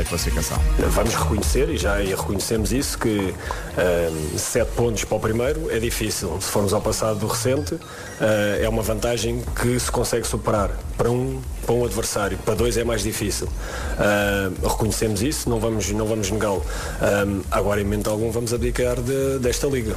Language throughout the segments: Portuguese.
a classificação. Vamos reconhecer, e já reconhecemos isso, que uh, sete pontos para o primeiro é difícil. Se formos ao passado recente, uh, é uma vantagem que se consegue superar. Para um, para um adversário, para dois é mais difícil. Uh, reconhecemos isso, não vamos, não vamos negá-lo. agora, em momento algum, vamos abdicar de, desta liga.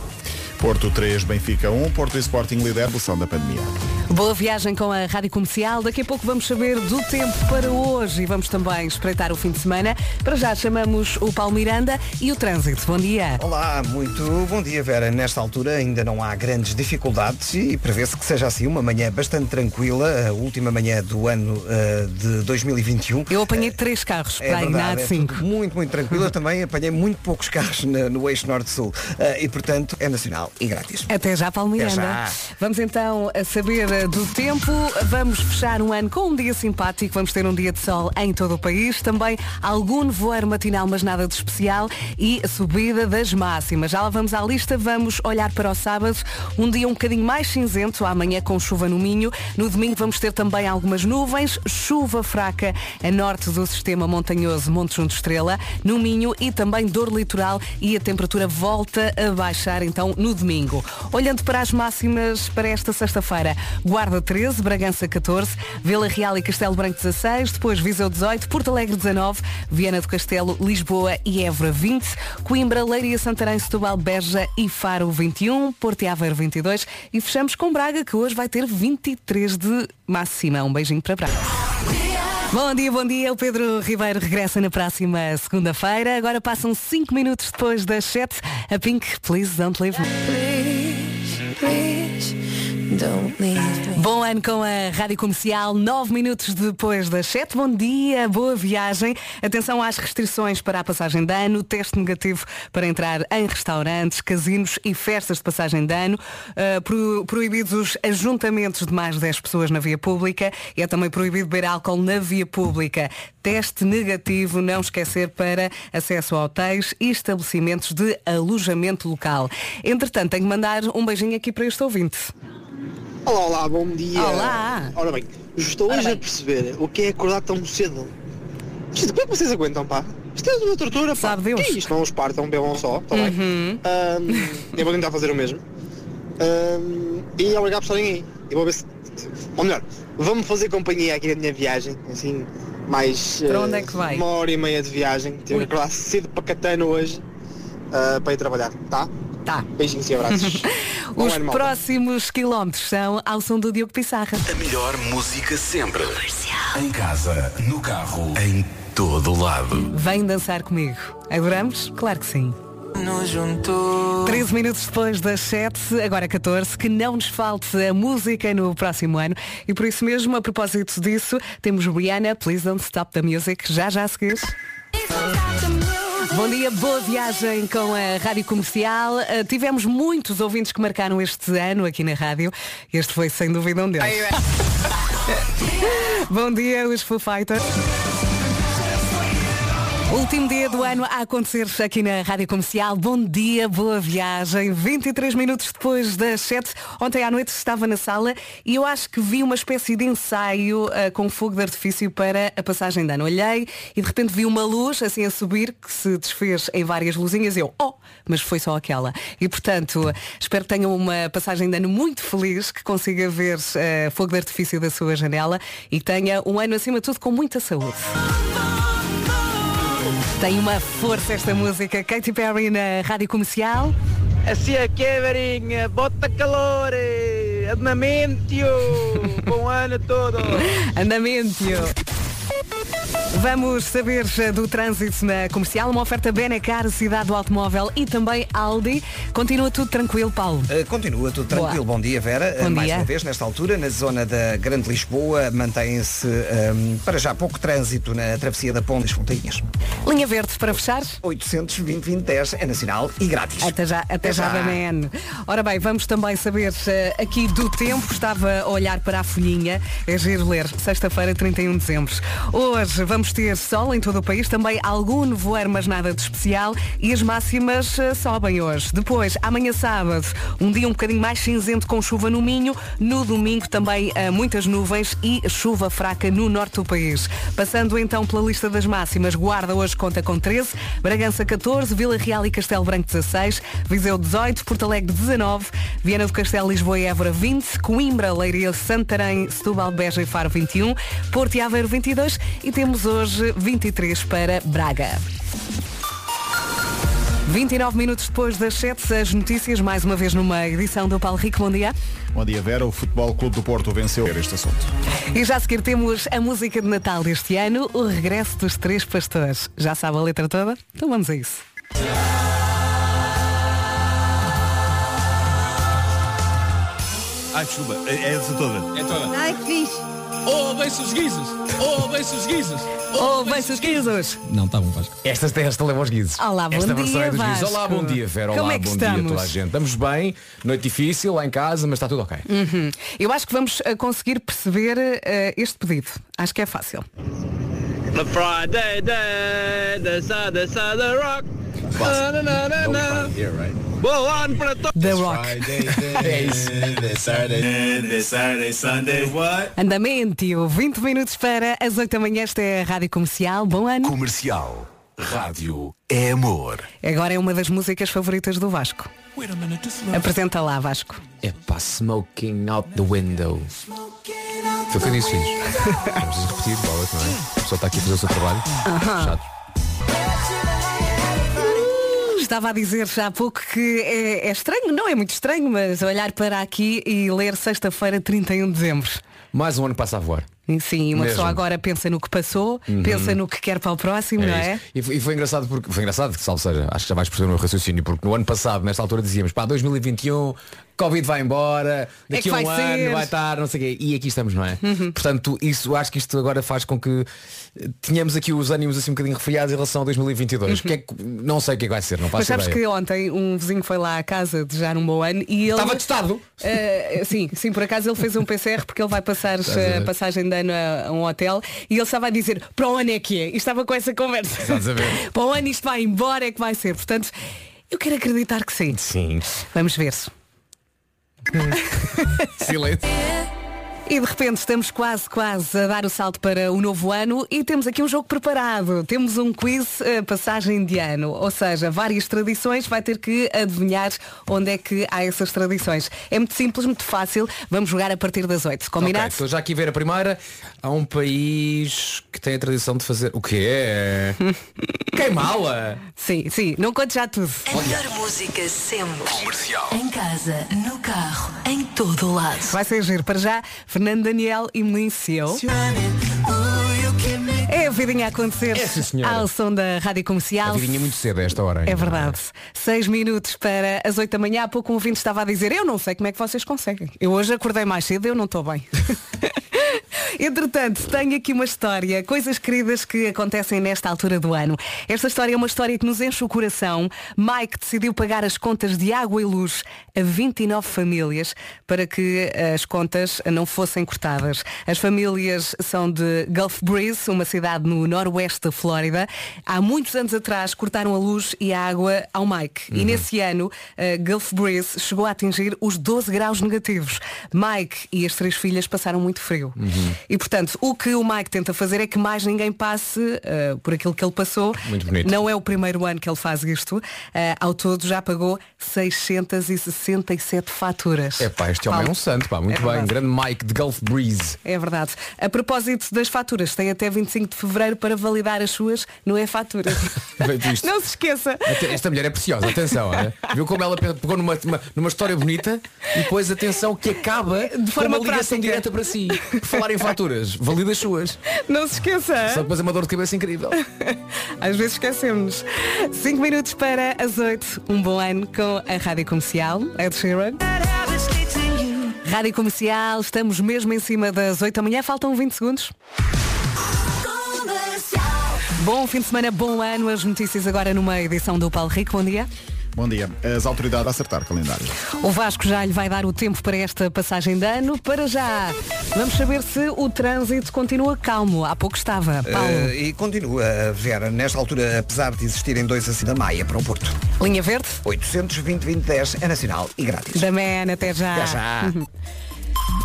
Porto 3, Benfica 1, Porto e Sporting líder evolução da pandemia. Boa viagem com a Rádio Comercial. Daqui a pouco vamos saber do tempo para hoje e vamos também espreitar o fim de semana. Para já chamamos o Paulo Miranda e o trânsito. Bom dia. Olá, muito bom dia, Vera. Nesta altura ainda não há grandes dificuldades e prevê-se que seja assim uma manhã bastante tranquila, a última manhã do ano uh, de 2021. Eu apanhei três carros é para verdade, é cinco. Muito, muito tranquila. Também apanhei muito poucos carros no, no eixo norte-sul uh, e, portanto, é nacional e grátis. Até já, Paulo Miranda. Já. Vamos então a saber do tempo. Vamos fechar um ano com um dia simpático. Vamos ter um dia de sol em todo o país. Também algum nevoeiro matinal, mas nada de especial. E a subida das máximas. Já lá vamos à lista. Vamos olhar para o sábado. Um dia um bocadinho mais cinzento. Amanhã com chuva no Minho. No domingo vamos ter também algumas nuvens. Chuva fraca a norte do sistema montanhoso Monte Junto Estrela. No Minho e também dor litoral. E a temperatura volta a baixar então no domingo. Olhando para as máximas para esta sexta-feira, Guarda 13, Bragança 14, Vila Real e Castelo Branco 16, depois Viseu 18, Porto Alegre 19, Viana do Castelo, Lisboa e Évora 20, Coimbra, Leiria, Santarém, Setúbal, Beja e Faro 21, Porto e Aveiro 22 e fechamos com Braga que hoje vai ter 23 de máxima. Um beijinho para Braga. Bom dia, bom dia. O Pedro Ribeiro regressa na próxima segunda-feira. Agora passam 5 minutos depois das 7. A Pink, please don't leave me. Please, please. Bom ano com a Rádio Comercial, nove minutos depois das sete. Bom dia, boa viagem. Atenção às restrições para a passagem de ano, teste negativo para entrar em restaurantes, casinos e festas de passagem de ano. Uh, pro, proibidos os ajuntamentos de mais de 10 pessoas na via pública e é também proibido beber álcool na via pública. Teste negativo, não esquecer para acesso a hotéis e estabelecimentos de alojamento local. Entretanto, tenho que mandar um beijinho aqui para este ouvinte. Olá, olá, bom dia. Olá. Ora bem, estou hoje a perceber o que é acordar tão cedo. Isto, como é que vocês aguentam, pá? Isto é uma tortura, pá. Sabe Deus. Que é isto? Não os partam, bebam só, está uhum. bem? Um, eu vou tentar fazer o mesmo. Um, e obrigado por estarem aí. Eu vou ver se... Ou melhor, vamos fazer companhia aqui na minha viagem, assim, mais... Para onde é que vai? Uma hora e meia de viagem. Tenho que acordar cedo para Catano hoje, uh, para ir trabalhar, tá? Tá. Beijinhos e abraços. Os ano, próximos quilómetros são ao som do Diogo Pissarra. A melhor música sempre. Em casa, no carro, em todo lado. Vem dançar comigo. Adoramos? Claro que sim. 13 minutos depois das 7, agora 14, que não nos falte a música no próximo ano. E por isso mesmo, a propósito disso, temos Rihanna, Please Don't Stop the Music, já já a seguir. Bom dia, boa viagem com a Rádio Comercial. Uh, tivemos muitos ouvintes que marcaram este ano aqui na rádio. Este foi sem dúvida um deles. Bom dia, os Foo Fighters. Último dia do ano a acontecer aqui na Rádio Comercial. Bom dia, boa viagem. 23 minutos depois das 7. Ontem à noite estava na sala e eu acho que vi uma espécie de ensaio uh, com fogo de artifício para a passagem de ano. Olhei e de repente vi uma luz assim a subir que se desfez em várias luzinhas. Eu, oh, mas foi só aquela. E portanto, espero que tenham uma passagem de ano muito feliz, que consiga ver uh, fogo de artifício da sua janela e tenha um ano acima de tudo com muita saúde. Tem uma força esta música. Katy Perry na rádio comercial. Assim é que é, Varinha. Bota calor. Andamento. Bom ano todo. Andamento. Vamos saber eh, do trânsito na comercial, uma oferta Benecar, cidade do automóvel e também Aldi. Continua tudo tranquilo, Paulo? Uh, continua tudo tranquilo. Boa. Bom dia, Vera. Bom uh, mais dia. uma vez, nesta altura, na zona da Grande Lisboa, mantém-se um, ehm, para já pouco trânsito na travessia da Ponte das Fontainhas. Linha verde para fechar? 820 2010 é nacional e grátis. Até já, até, até já, já. Ora bem, vamos também saber uh, aqui do tempo. Estava a olhar para a folhinha. É giro ler. Sexta-feira, 31 de dezembro. Hoje vamos ter sol em todo o país, também algum nevoeiro, mas nada de especial e as máximas eh, sobem hoje. Depois, amanhã sábado, um dia um bocadinho mais cinzento com chuva no Minho. No domingo também eh, muitas nuvens e chuva fraca no norte do país. Passando então pela lista das máximas, Guarda hoje conta com 13, Bragança 14, Vila Real e Castelo Branco 16, Viseu 18, Porto Alegre 19, Viana do Castelo, Lisboa e Évora 20, Coimbra, Leiria, Santarém, Setúbal, Beja e Faro 21, Porto e Aveiro 22 e temos hoje 23 para Braga. 29 minutos depois das 7, as notícias, mais uma vez numa edição do Paulo Rico. Bom dia. Bom dia, Vera. O Futebol Clube do Porto venceu este assunto. E já a seguir temos a música de Natal deste ano, o regresso dos Três Pastores. Já sabe a letra toda? Então vamos a isso. Ai, desculpa, é, é essa toda. É toda. Ai, que fixe. Oh, bem-se os guizos! Oh, bem-se os guizos! Oh, bem-se os guizos! Não, está bom, Vasco. Esta, esta leva aos guizos. Olá, bom Esta dia, é dos guizos. Vasco. Olá, bom dia, Vera. Como Olá, é que bom dia a estamos? toda a gente. Estamos bem, noite difícil lá em casa, mas está tudo ok. Uhum. Eu acho que vamos eh, conseguir perceber eh, este pedido. Acho que é fácil. The Friday day, the sun, the sun, the rock. Ano para todos. The Rock. É isso. Andamento, 20 minutos para as 8 da manhã. Esta é a Rádio Comercial. Bom ano. Comercial. Rádio é amor. Agora é uma das músicas favoritas do Vasco. Apresenta lá, Vasco. É pá, smoking out the window. Foi o que eu disse, filhos. Vamos repetir, bola, não é? A pessoa está aqui a fazer o seu trabalho. Chato. Estava a dizer já há pouco que é, é estranho, não é muito estranho, mas olhar para aqui e ler sexta-feira, 31 de dezembro. Mais um ano passa a voar. E Sim, uma Mesmo. pessoa agora pensa no que passou, pensa no que quer para o próximo, não é? E, foi, e foi engraçado porque foi engraçado que salvo seja, acho que já vais perceber o meu raciocínio, porque no ano passado, nesta altura dizíamos, pá, 2021, Covid vai embora, É daqui que a um vai ano ser. Uhum. vai estar, não sei o quê, e aqui estamos, não é? Portanto, isso acho que isto agora faz com que eh, tenhamos aqui os ânimos assim um bocadinho refriados em relação a 2022. O que é que, não sei o que é que vai ser, não Uhum. Mas faço sabes ideia. que ontem um vizinho foi lá à casa desejar um bom ano e ele. Estava testado. Eh, sim, sim, por acaso ele fez um PCR porque ele vai passar a a passagem ano a, a um hotel e ele estava a dizer para o ano é que é. E estava com essa conversa. Estás a ver? para o ano isto vai embora é que vai ser. Portanto, eu quero acreditar que sim. Sim. Vamos ver se. Silêncio. E de repente estamos quase, quase a dar o salto para o novo ano e temos aqui um jogo preparado. Temos um quiz eh, passagem de ano, ou seja, várias tradições, vai ter que adivinhar onde é que há essas tradições. É muito simples, muito fácil. Vamos jogar a partir das 8. Ok, Combinado? estou já aqui a ver a primeira. Há um país que tem a tradição de fazer. O quê? Queimá-la! Sim, sim, não conte já tudo. A melhor música sempre. Comercial. Em casa, no carro, em todo o lado. Vai ser giro. Para já, Fernando Daniel e Melício. É a vidinha a acontecer É, sim, ao som da Rádio Comercial. A vidinha muito cedo a esta hora. É ainda. verdade. Seis minutos para as oito da manhã. Há pouco um ouvinte estava a dizer, eu não sei como é que vocês conseguem. Eu hoje acordei mais cedo, eu não estou bem. Entretanto, tenho aqui uma história, coisas queridas que acontecem nesta altura do ano. Esta história é uma história que nos enche o coração. Mike decidiu pagar as contas de água e luz a 29 famílias para que as contas não fossem cortadas. As famílias são de Gulf Breeze, uma cidade no noroeste da Flórida. Há muitos anos atrás cortaram a luz e a água ao Mike. E nesse ano, a Gulf Breeze chegou a atingir os 12 graus negativos. Mike e as três filhas passaram muito frio. E portanto, o que o Mike tenta fazer é que mais ninguém passe eh, por aquilo que ele passou. Muito bonito. Não é o primeiro ano que ele faz isto. Eh, ao todo já pagou 667 faturas. É pá, este homem é um santo, pá, muito É bem. verdade. Grande Mike de Gulf Breeze. É verdade. A propósito das faturas, tem até 25 de Fevereiro para validar as suas, não é fatura. Feito isto. não se esqueça. Esta mulher é preciosa, atenção, é? viu como ela pe- pegou numa, numa, numa história bonita e depois atenção que acaba de forma com uma ligação prática. direta para si. Por falar em faturas, valida as suas. Não se esqueça. Só depois é uma dor de cabeça incrível. Às vezes esquecemos. 5 minutos para as 8. Um bom ano com a Rádio Comercial. Ed Sheeran. Rádio Comercial, estamos mesmo em cima das 8 da manhã. Faltam 20 segundos. Bom fim de semana, bom ano. As notícias agora numa edição do Paulo Rico. Bom dia. Bom dia. As autoridades a acertar calendário. O Vasco já lhe vai dar o tempo para esta passagem de ano. Para já, vamos saber se o trânsito continua calmo. Há pouco estava. Paulo. Eh, e continua, Vera, nesta altura, apesar de existirem dois assim da Maia para o Porto. Linha Verde? 820 2010 é nacional e grátis. Da Man, até já. Até já.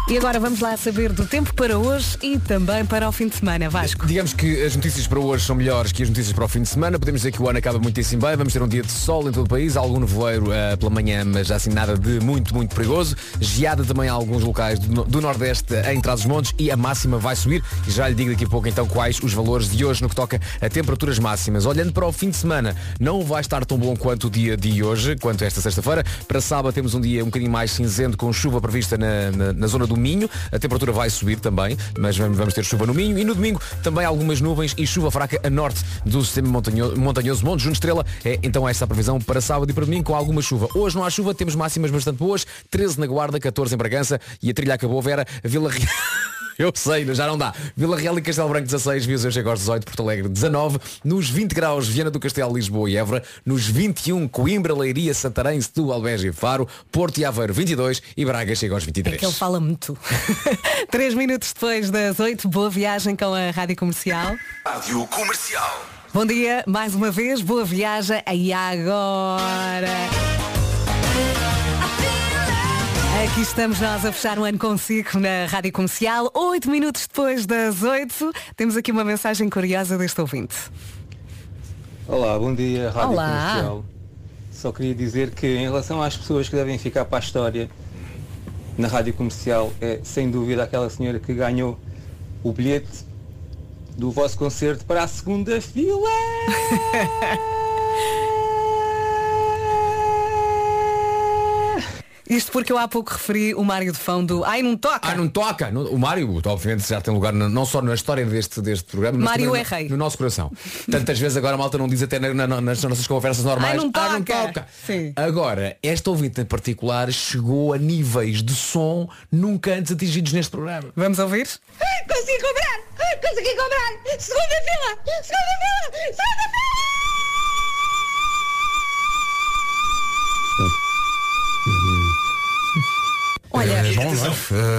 E agora vamos lá saber do tempo para hoje e também para o fim de semana, Vasco. Digamos que as notícias para hoje são melhores que as notícias para o fim de semana. Podemos dizer que o ano acaba muitíssimo bem. Vamos ter um dia de sol em todo o país, algum nevoeiro eh, pela manhã, mas assim nada de muito, muito perigoso. Geada também em alguns locais do, do Nordeste em Trás-os-Montes e a máxima vai subir. Já lhe digo daqui a pouco então quais os valores de hoje no que toca a temperaturas máximas. Olhando para o fim de semana, não vai estar tão bom quanto o dia de hoje, quanto esta sexta-feira. Para sábado temos um dia um bocadinho mais cinzento com chuva prevista na, na- na zona do Minho. A temperatura vai subir também, mas vamos ter chuva no Minho. E no domingo também algumas nuvens e chuva fraca a norte do sistema montanho- montanhoso Monte Junto Estrela. É então esta a previsão para sábado e para domingo com alguma chuva. Hoje não há chuva, temos máximas bastante boas. 13 na Guarda, 14 em Bragança e a trilha acabou, Vera. Vila Real. Eu sei, já não dá. Vila Real e Castelo Branco 16, Viseu chega aos 18, Porto Alegre 19, nos 20 graus Viana do Castelo, Lisboa e Évora, nos 21 Coimbra, Leiria, Santarém, Setúbal, Beja e Faro, Porto e Aveiro 22 e Braga chega aos 23. É que ele fala muito. Três minutos depois das oito, boa viagem com a Rádio Comercial. Rádio Comercial. Bom dia, mais uma vez, boa viagem. E agora? Aqui estamos nós a fechar um ano consigo na Rádio Comercial. Oito minutos depois das oito, temos aqui uma mensagem curiosa deste ouvinte. Olá, bom dia, Rádio Olá. Comercial. Só queria dizer que em relação às pessoas que devem ficar para a história na Rádio Comercial é sem dúvida aquela senhora que ganhou o bilhete do vosso concerto para a segunda fila. Isto porque eu há pouco referi o Mário de Fão do Ai, não toca! Ah, não toca! O Mário, obviamente, já tem lugar não só na história deste, deste programa, mas Mário também é no, rei. no nosso coração. Tantas vezes agora a malta não diz até na- na- nas nossas conversas normais. Ai, não "Ah, não toca." toca. Sim. Agora, esta ouvinte em particular chegou a níveis de som nunca antes atingidos neste programa. Vamos ouvir? Consegui comprar! Consegui comprar! Segunda fila! Segunda fila! Segunda fila! Olha, Atenção,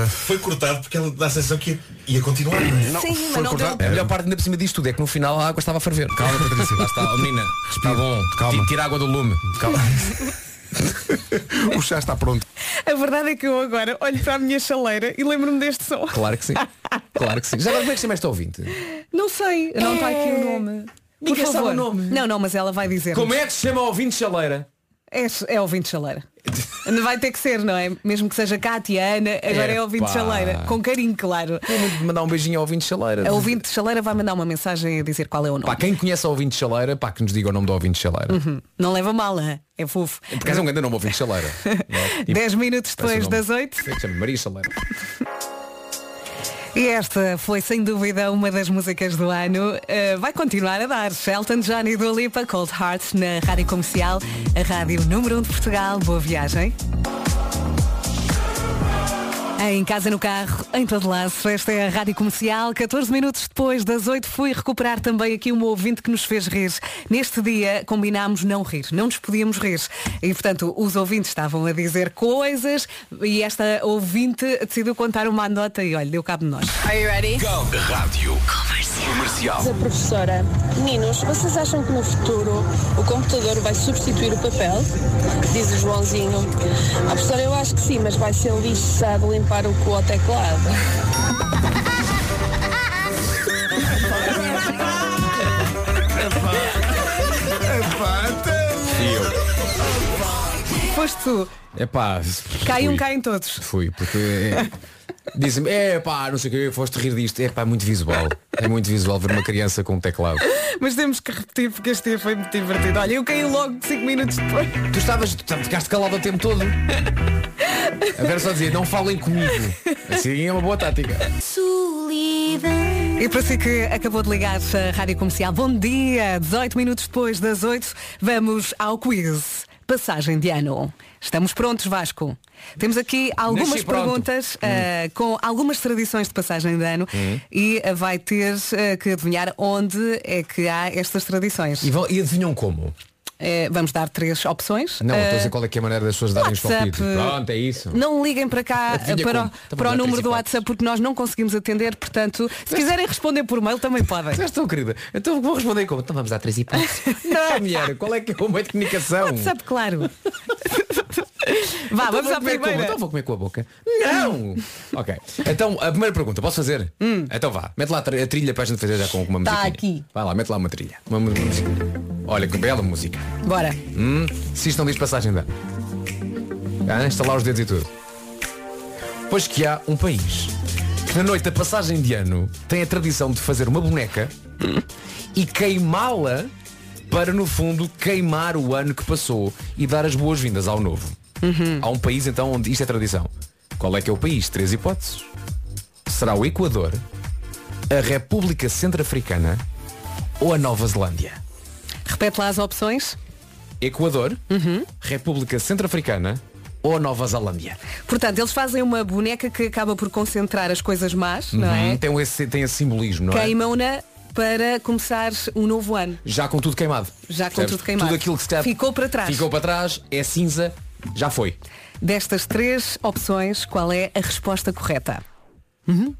foi cortado porque ela dá a sensação que ia continuar. Não, Sim, mas foi não cortado. deu. A melhor parte ainda por cima disto tudo é que no final a água estava a ferver. Calma, Patrícia. Lá está, oh, menina. Está bom. Calma. Ti- Tira a água do lume. Calma. o chá está pronto. A verdade é que eu agora olho para a minha chaleira e lembro-me deste som. Claro que sim. Claro que sim. Já agora como é que se chama esta ouvinte? Não sei, não está aqui o nome. Por Ninguém sabe favor. o nome. Não, não, mas ela vai dizer. Como é que se chama ouvinte chaleira? É, é ouvinte chaleira. Vai ter que ser, não é? Mesmo que seja Cátia, Ana, agora é ouvinte Epá. chaleira. Com carinho, claro. Vou mandar um beijinho ao ouvinte chaleira. A ouvinte chaleira vai mandar uma mensagem a dizer qual é o nome. Pá, quem conhece a ouvinte chaleira, pá, que nos diga o nome do ouvinte chaleira. Uhum. Não leva mal, hein? é fofo. Porque és um grande nome ouvinte chaleira. Não é? 10 minutos depois das 8. Sim, chama Maria Chaleira. E esta foi sem dúvida uma das músicas do ano. Uh, vai continuar a dar Shelton John e Dua Lipa, Cold Heart na Rádio Comercial, a rádio número 1 de Portugal. Boa viagem. Em casa, no carro, em todo lado, esta é a Rádio Comercial. 14 minutos depois das 8 fui recuperar também aqui um ouvinte que nos fez rir. Neste dia combinámos não rir, não nos podíamos rir. E portanto os ouvintes estavam a dizer coisas e esta ouvinte decidiu contar uma anedota e olha, deu cabo de nós. Are you ready? Rádio Comercial. A professora, meninos, vocês acham que no futuro o computador vai substituir o papel? Diz o Joãozinho. A professora, eu acho que sim, mas vai ser lixado limpar o cu ao teclado. Foste tu. É pá. Cai um, caem todos. Fui, porque é, dizem-me, é pá, não sei o que, foste rir disto. É pá, é muito visual. É muito visual ver uma criança com um teclado. Mas temos que repetir porque este dia foi muito divertido. Olha, eu caí logo 5 minutos depois. Tu estavas, tu ficaste calado o tempo todo. A Vera só dizia, não falem comigo. Assim é uma boa tática. E para si que acabou de ligar a Rádio Comercial, bom dia! 18 minutos depois das 8, vamos ao quiz. Passagem de ano. Estamos prontos, Vasco? Temos aqui algumas perguntas ah, com algumas tradições de passagem de ano Hum. e ah, vai ter ah, que adivinhar onde é que há estas tradições. E, vão, e adivinham como? Eh, vamos dar três opções. Não, estou a Eh, dizer qual é que é a maneira das pessoas darem os palpites. Pronto, é isso. Não liguem para cá Adivinha eh, para, como? o- Então para o número do WhatsApp porque nós não conseguimos atender, portanto, se quiserem responder por mail também podem. Estou, querida. Então vou responder como? Então vamos dar três hipóteses. não, mulher, qual é que é o meio de comunicação? WhatsApp, claro. Vá, Então vamos à primeira. Então vou comer com a boca. Não! ok. Então, a primeira pergunta, posso fazer? Então vá, mete lá a tri- a trilha para a gente fazer já com uma Tá musiquinha. aqui. Vai lá, mete lá uma trilha. Uma, música. Olha, que bela música. Bora. Hum, se isto não diz passagem de ano. Ah, instalar os dedos e tudo. Pois que há um país que na noite da passagem de ano tem a tradição de fazer uma boneca e queimá-la para no fundo queimar o ano que passou e dar as boas-vindas ao novo. Há um país então onde isto é tradição. Qual é que é o país? Três hipóteses. Será o Equador, a República Centro-Africana ou a Nova Zelândia? Repete lá as opções. Equador, República Centro-Africana ou a Nova Zelândia? Portanto, eles fazem uma boneca que acaba por concentrar as coisas más, não é? Uhum, tem, esse, tem esse simbolismo, não é? Queimam-na para começar um novo ano. Já com tudo queimado. Já com Percebes? tudo queimado. Tudo aquilo que se calhar Ficou para trás. Ficou para trás, é cinza, já foi. Destas três opções, qual é a resposta correta? Uhum.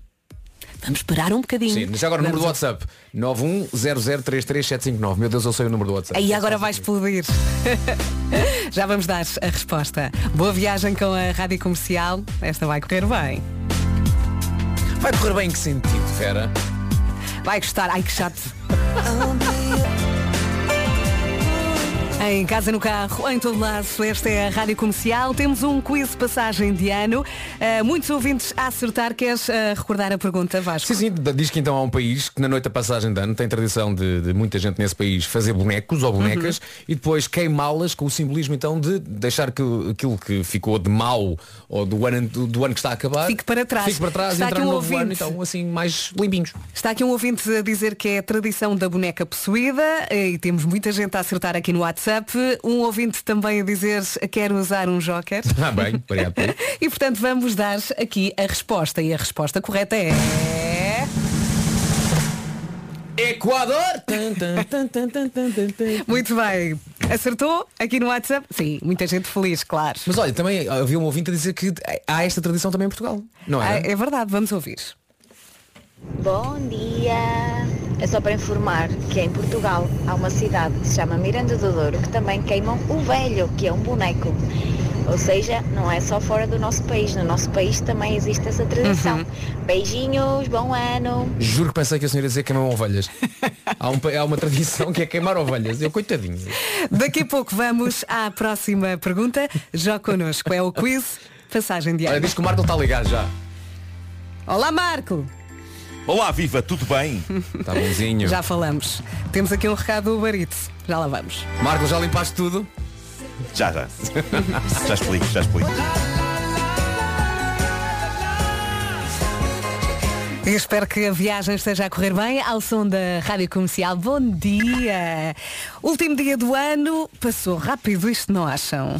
Vamos esperar um bocadinho. Sim, já agora o número do Vamos- WhatsApp 910033759. Meu Deus, eu sei o número do WhatsApp. Aí agora vai explodir. Já vamos dar a resposta. Boa viagem com a Rádio Comercial. Esta vai correr bem. Vai correr bem em que sentido, Fera? Vai gostar. Ai que chato. Em casa, no carro, em todo lado, esta é a Rádio Comercial. Temos um quiz passagem de ano. Uh, muitos ouvintes a acertar. Queres uh, recordar a pergunta, Vasco? Sim, sim, diz que então há um país que na noite da passagem de ano tem tradição de, de muita gente nesse país fazer bonecos ou bonecas e depois queimá-las com o simbolismo então de deixar que aquilo que ficou de mau ou do ano, do, do ano que está a acabar Fique para trás. fique para trás Está e entrar aqui no um novo ano ouvinte. então assim mais limpinhos. Está aqui um ouvinte a dizer que é a tradição da boneca possuída e temos muita gente a acertar aqui no WhatsApp. Um ouvinte também a dizer quer usar um joker. Ah bem, obrigado. E portanto vamos dar aqui a resposta. E a resposta correta é. Equador! Muito bem. Acertou aqui no WhatsApp? Sim, muita gente feliz, claro. Mas olha, também havia um ouvinte a dizer que há esta tradição também em Portugal. Não Ah, é? é verdade, vamos ouvir. Bom dia! É só para informar que em Portugal há uma cidade que se chama Miranda do Douro que também queimam o velho, que é um boneco. Ou seja, não é só fora do nosso país, no nosso país também existe essa tradição. Beijinhos, bom ano! Juro que pensei que a senhora ia dizer queimam ovelhas. há, um há uma tradição que é queimar ovelhas. Eu coitadinho. Daqui a pouco vamos à próxima pergunta. Já connosco é o quiz Passagem de Olha, ano. diz que o Marco está ligado já. Olá Marco! Olá, viva, tudo bem? Está bonzinho. Já falamos. Temos aqui um recado do Eats. Já lá vamos. Marco, já limpaste tudo? Já, já. Já explico, já explico. E espero que a viagem esteja a correr bem ao som da Rádio Comercial. Bom dia! Último dia do ano, passou rápido, isto não acham?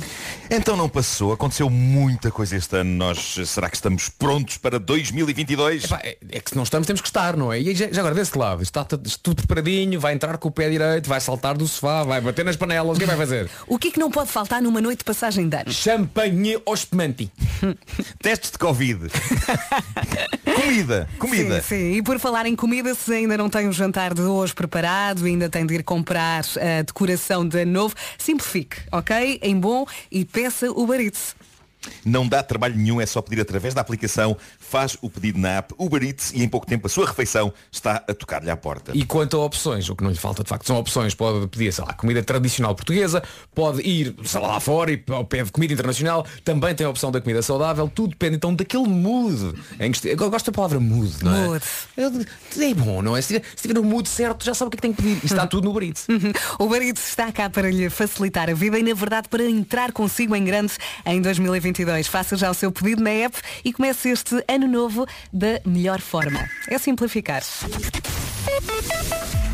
Então não passou, aconteceu muita coisa este ano. Nós, será que estamos prontos para 2022? Epá, é, é que se não estamos temos que estar, não é? E já, já agora desse lado, está tudo preparadinho, vai entrar com o pé direito, vai saltar do sofá, vai bater nas panelas, o que vai fazer? O que é que não pode faltar numa noite de passagem de ano? Champanhe ou espumante. Testes de Covid. comida, comida. Sim, sim. E por falar em comida, se ainda não tem o jantar de hoje preparado, ainda tem de ir comprar a decoração de ano novo, simplifique, ok? Em bom e peça o Eats. Não dá trabalho nenhum, é só pedir através da aplicação, faz o pedido na app Uber Eats e em pouco tempo a sua refeição está a tocar-lhe à porta. E quanto a opções, o que não lhe falta de facto são opções. Pode pedir, sei lá, comida tradicional portuguesa, pode ir, sei lá, lá fora e pede comida internacional, também tem a opção da comida saudável, tudo depende então daquele mood. Em que eu gosto da palavra mood, não é? Mood. É bom, não é? Se tiver, se tiver no mood certo, já sabe o que é que tem que pedir. E está tudo no Uber Eats. O Uber Eats está cá para lhe facilitar a vida e, na verdade, para entrar consigo em grande em 2022. Faça já o seu pedido na app e comece este ano novo da melhor forma. É simplificar.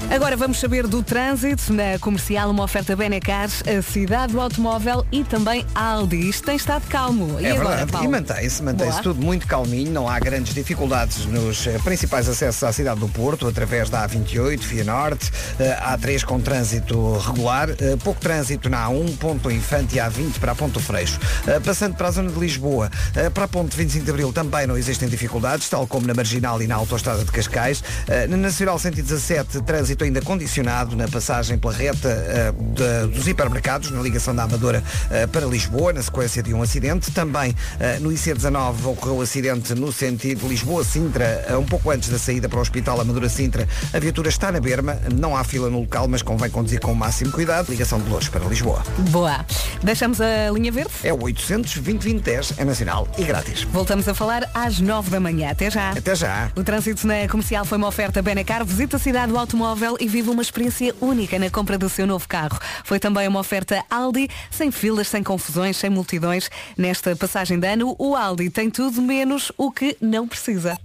Agora vamos saber do trânsito na comercial, uma oferta Benecar, a cidade do automóvel e também Aldi. Isto tem estado calmo. E É agora, verdade. Paulo? E mantém-se, mantém-se tudo muito calminho, não há grandes dificuldades nos eh, principais acessos à cidade do Porto, através da A28, Via Norte, eh, A3 com trânsito regular, eh, pouco trânsito na A1, Ponto Infante e A20 para a Ponto Freixo. Passando para a zona de Lisboa, para a Ponte 25 de Abril também não existem dificuldades, tal como na Marginal e na Autostrada de Cascais. Na Nacional 117, trânsito ainda condicionado na passagem pela reta da- dos hipermercados, na ligação da Amadora eh, para Lisboa, na sequência de um acidente. Também eh, no IC19 ocorreu acidente no sentido Lisboa-Sintra, um pouco antes da saída para o Hospital Amadora-Sintra. A viatura está na berma, não há fila no local, mas convém conduzir com o máximo cuidado. Ligação de Louros para Lisboa. Boa. Deixamos a linha verde? É o 800 2010 é nacional e grátis. Voltamos a falar às 9 da manhã. Até já. Até já. O trânsito na comercial foi uma oferta Benacar. Visita a cidade do automóvel e vive uma experiência única na compra do seu novo carro. Foi também uma oferta Aldi, sem filas, sem confusões, sem multidões. Nesta passagem de ano, o Aldi tem tudo menos o que não precisa.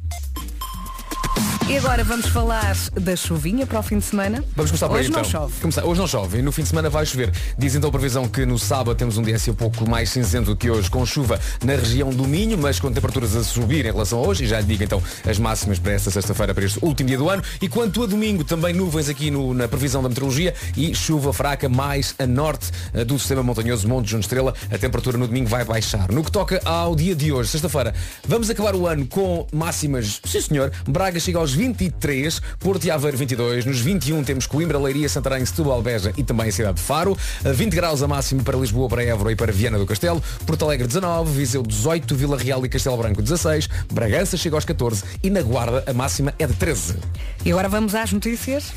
E agora vamos falar da chuvinha para o fim de semana. Vamos começar por aí Hoje então. não chove. Começar. Hoje não chove e no fim de semana vai chover. Diz então a previsão que no sábado temos um dia assim um pouco mais cinzento do que hoje, com chuva na região do Minho, mas com temperaturas a subir em relação a hoje. E já lhe digo então as máximas para esta sexta-feira, para este último dia do ano. E quanto a domingo, também nuvens aqui no- na previsão da meteorologia e chuva fraca mais a norte eh, do sistema montanhoso Monte Junto Estrela. A temperatura no domingo vai baixar. No que toca ao dia de hoje, sexta-feira, vamos acabar o ano com máximas, sim senhor, Braga chega aos 23, Porto e Aveiro 22, nos 21 temos Coimbra, Leiria, Santarém, Setúbal, Beja e também a cidade de Faro, A 20 graus a máximo para Lisboa, para Évora e para Viana do Castelo, Porto Alegre 19, Viseu 18, Vila Real e Castelo Branco 16, Bragança chega aos 14 e na Guarda a máxima é de 13. E agora vamos às notícias.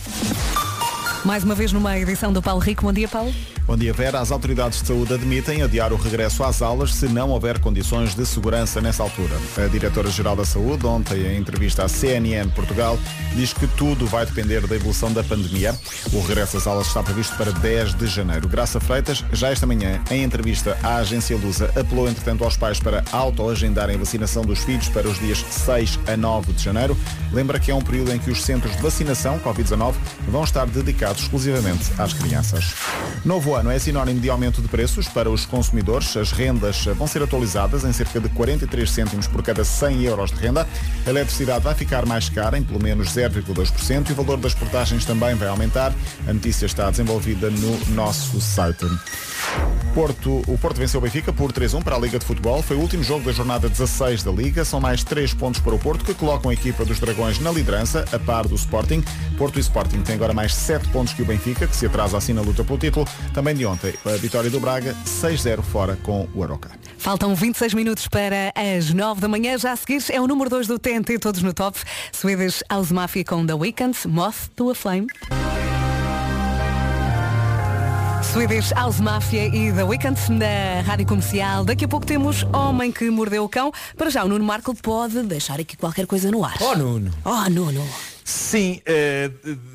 Mais uma vez numa edição do Paulo Rico. Bom dia, Paulo. Bom dia, Vera. As autoridades de saúde admitem adiar o regresso às aulas se não houver condições de segurança nessa altura. A Diretora-Geral da Saúde, ontem em entrevista à CNN Portugal, diz que tudo vai depender da evolução da pandemia. O regresso às aulas está previsto para 10 de janeiro. Graça Freitas, já esta manhã, em entrevista à agência Lusa, apelou entretanto aos pais para autoagendarem a vacinação dos filhos para os dias 6 a 9 de janeiro. Lembra que é um período em que os centros de vacinação Covid-19 vão estar dedicados exclusivamente às crianças. Novo ano é sinónimo de aumento de preços para os consumidores. As rendas vão ser atualizadas em cerca de 43 cêntimos por cada 100 euros de renda. A eletricidade vai ficar mais cara em pelo menos 0,2% e o valor das portagens também vai aumentar. A notícia está desenvolvida no nosso site. Porto, o Porto venceu o Benfica por 3-1 para a Liga de Futebol. Foi o último jogo da jornada 16 da Liga. São mais 3 pontos para o Porto, que colocam a equipa dos Dragões na liderança, a par do Sporting. Porto e Sporting têm agora mais 7 pontos que o Benfica, que se atrasa assim na luta pelo título. Também de ontem, a vitória do Braga, 6-0 fora com o Aroca. Faltam 26 minutos para as 9 da manhã. Já a seguir é o número 2 do TNT, todos no top. Swedish House Mafia com The Weeknd, Moth to a Flame. Swedish House Mafia e The Weeknd na Rádio Comercial. Daqui a pouco temos Homem que Mordeu o Cão. Para já, o Nuno Marco pode deixar aqui qualquer coisa no ar. Oh, Nuno! Oh, Nuno! Sim, eh,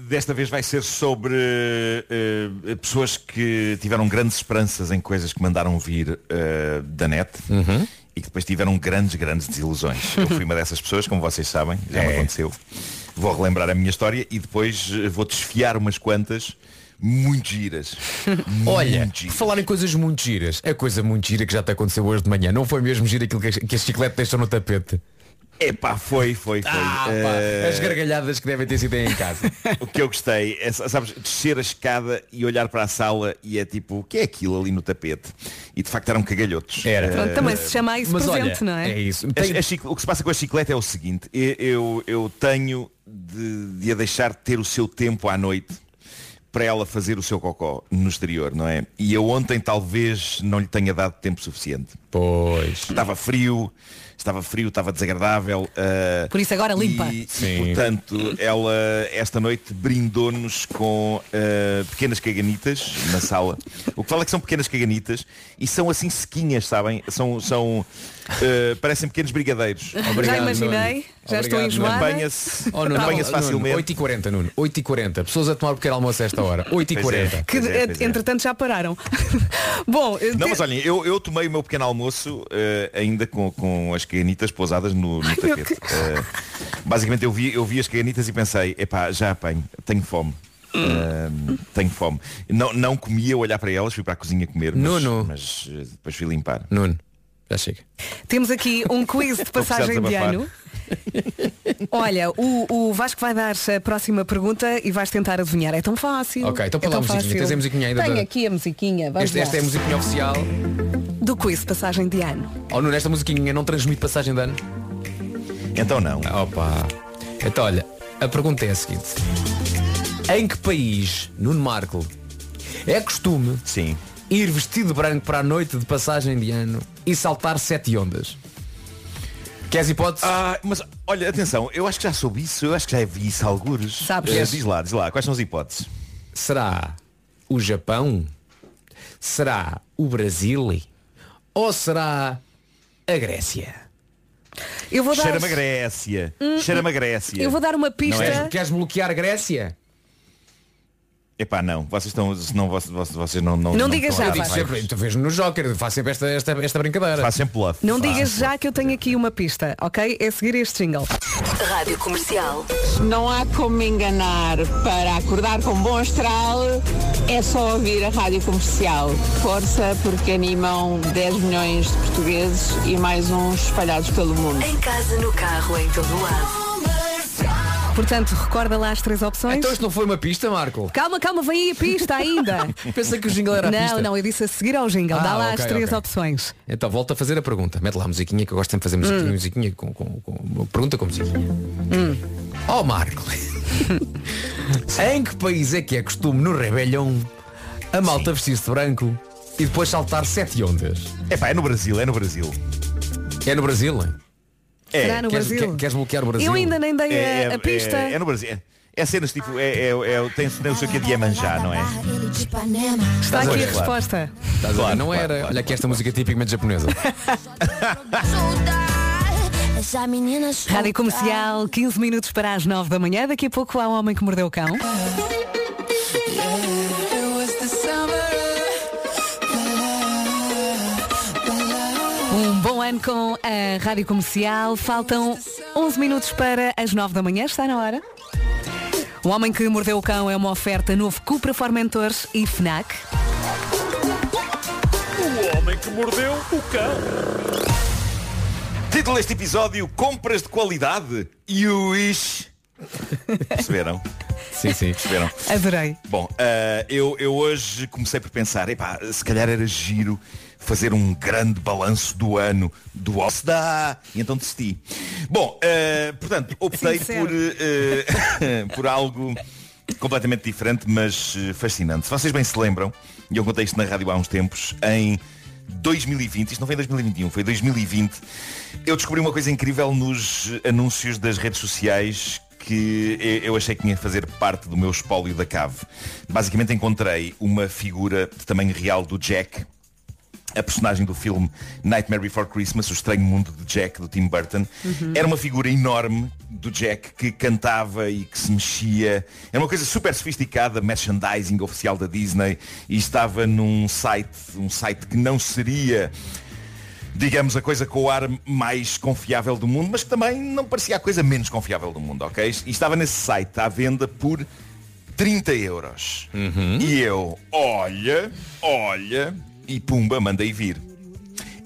desta vez vai ser sobre eh, pessoas que tiveram grandes esperanças em coisas que mandaram vir eh, da net e que depois tiveram grandes, grandes desilusões. Eu fui uma dessas pessoas, como vocês sabem, já me aconteceu. Vou relembrar a minha história e depois vou desfiar umas quantas muito giras. Olha, Muito por giras. falar em coisas muito giras, a coisa muito gira que já te aconteceu hoje de manhã, não foi mesmo gira aquilo que a, que a chiclete deixou no tapete? Epá, foi, foi, foi. Ah, pá, Eh, as gargalhadas que devem ter sido aí em casa. O que eu gostei é, sabes, descer a escada e olhar para a sala e é tipo, o que é aquilo ali no tapete? E de facto eram cagalhotos. Era. Pronto, também se chama isso Mas presente, olha, não é? é isso. A- Tem- a chic- o que se passa com a chiclete é o seguinte, eu, eu, eu tenho de, de a deixar ter o seu tempo à noite para ela fazer o seu cocó no exterior, não é? E eu ontem talvez não lhe tenha dado tempo suficiente. Pois. Estava frio, estava frio, estava desagradável. ah, Por isso agora limpa. E, Sim. portanto, ela esta noite brindou-nos com ah, pequenas caganitas na sala. O que fala é que são pequenas caganitas e são assim sequinhas, sabem? São, são ah, parecem pequenos brigadeiros. já imaginei, já estou Obrigado, enjoada. Apanha-se Oh, Nuno, apanha-se Nuno, facilmente. 8h40, Nuno. 8h40. Pessoas a tomar pequeno almoço a esta hora. 8h40. Pois é. Que, Pois é, pois é. entretanto, já pararam. Bom, eh, Não, te- mas olhem, eu, eu tomei o meu pequeno almoço eh, ainda com, com as caganitas pousadas no, no tapete. Eh, basicamente eu vi, eu vi as caganitas e pensei, epá, já apanho, tenho fome. Ahm, tenho fome. Não, não comia olhar para elas, fui para a cozinha comer, mas, Nuno. mas eh, depois fui limpar. Nuno, já chega. Temos aqui um quiz de passagem de ano. Olha, o, o Vasco vai dar a próxima pergunta e vais tentar adivinhar. É tão fácil. Ok, então é põe lá a musiquinha. fácil. Tens a musiquinha ainda Tenho da- aqui a musiquinha. Vamos Este, esta é a musiquinha oficial. Do quiz de passagem de ano. Oh Nuno, esta musiquinha não transmite passagem de ano? Então não. Opa. Então olha, a pergunta é a seguinte. Em que país, Nuno Marco, é costume Sim. ir vestido branco para a noite de passagem de ano e saltar sete ondas? Queres hipótese? Ah, mas olha, atenção, eu acho que já soube isso, eu acho que já vi isso algures. Sabes? Eh, diz lá, diz lá, quais são as hipóteses? Será o Japão? Será o Brasil? Ou será a Grécia? Eu vou dar. Cheira-me a Grécia. Hum, Cheira-me a Grécia. Eu vou dar uma pista. Não é? Queres bloquear a Grécia? Epá, não, vocês estão. Senão vocês, vocês- vocês não. Não, Não digas já, digo sempre, tu vês no Joker, faz sempre esta, esta, esta brincadeira. Faz sempre bluff. Não Faz digas já que eu tenho aqui uma pista, ok? É seguir este jingle. Rádio Comercial. Não há como me enganar. Para acordar com bom astral, é só ouvir a rádio comercial. Força, porque animam 10 milhões de portugueses e mais uns espalhados pelo mundo. Em casa, no carro, em todo lado. Portanto, recorda lá as três opções. Então isto não foi uma pista, Marco? Calma, calma, vem aí a pista ainda. Pensa que o jingle era a não, pista. não, eu disse a seguir ao jingle. Ah, Dá lá ok, as três ok. opções. Então volta a fazer a pergunta. Mete lá a musiquinha que eu gosto sempre de fazer Hum. musiquinha, musiquinha com, com, com- pergunta com musiquinha. Ó Marco, em que país é que é costume no Rebellion a malta vestir-se de branco e depois saltar sete ondas? Epá, é no Brasil, é no Brasil. É no Brasil? hein? É. Será no Queres, Brasil? quer- queres bloquear o Brasil? Eu ainda nem dei É, a, é- a pista. é- é no Brasil. É, é cenas tipo. É, é, é, tem, tem o seu que de Iemanjá, não é? Está aqui a Claro. resposta. Estás a ver? Claro, não claro, era. claro, Olha aqui esta música tipicamente japonesa. Rádio Comercial, 15 minutos para as 9 da manhã. Daqui a pouco há o homem que mordeu o cão. Com a Rádio Comercial. Faltam 11 minutos para as 9 da manhã. Está na hora. O Homem que Mordeu o Cão é uma oferta novo Cupra Formentores e FNAC. O homem que mordeu o cão. Título deste episódio: Compras de qualidade e o ish. Perceberam? Sim, sim. Perceberam? Adorei. Bom, ah, eu, eu hoje comecei por pensar, epá, se calhar era giro fazer um grande balanço do ano do OSDA e então decidi. Bom, ah, portanto, optei Sincero. por, ah, por algo completamente diferente, mas fascinante. Se vocês bem se lembram, e eu contei isto na rádio há uns tempos, em 2020, isto não foi em 2021, foi em 2020, eu descobri uma coisa incrível nos anúncios das redes sociais que e- eu achei que tinha que fazer parte do meu espólio da cave. Basicamente encontrei uma figura de tamanho real do Jack, a personagem do filme Nightmare Before Christmas, o estranho mundo de Jack, do Tim Burton. Era uma figura enorme do Jack que cantava e que se mexia. Era uma coisa super sofisticada, merchandising oficial da Disney e estava num site, um site que não seria digamos, a coisa com o ar mais confiável do mundo, mas que também não parecia a coisa menos confiável do mundo, ok? E estava nesse site à venda por 30 euros. E eu, olha, olha, e pumba, mandei vir.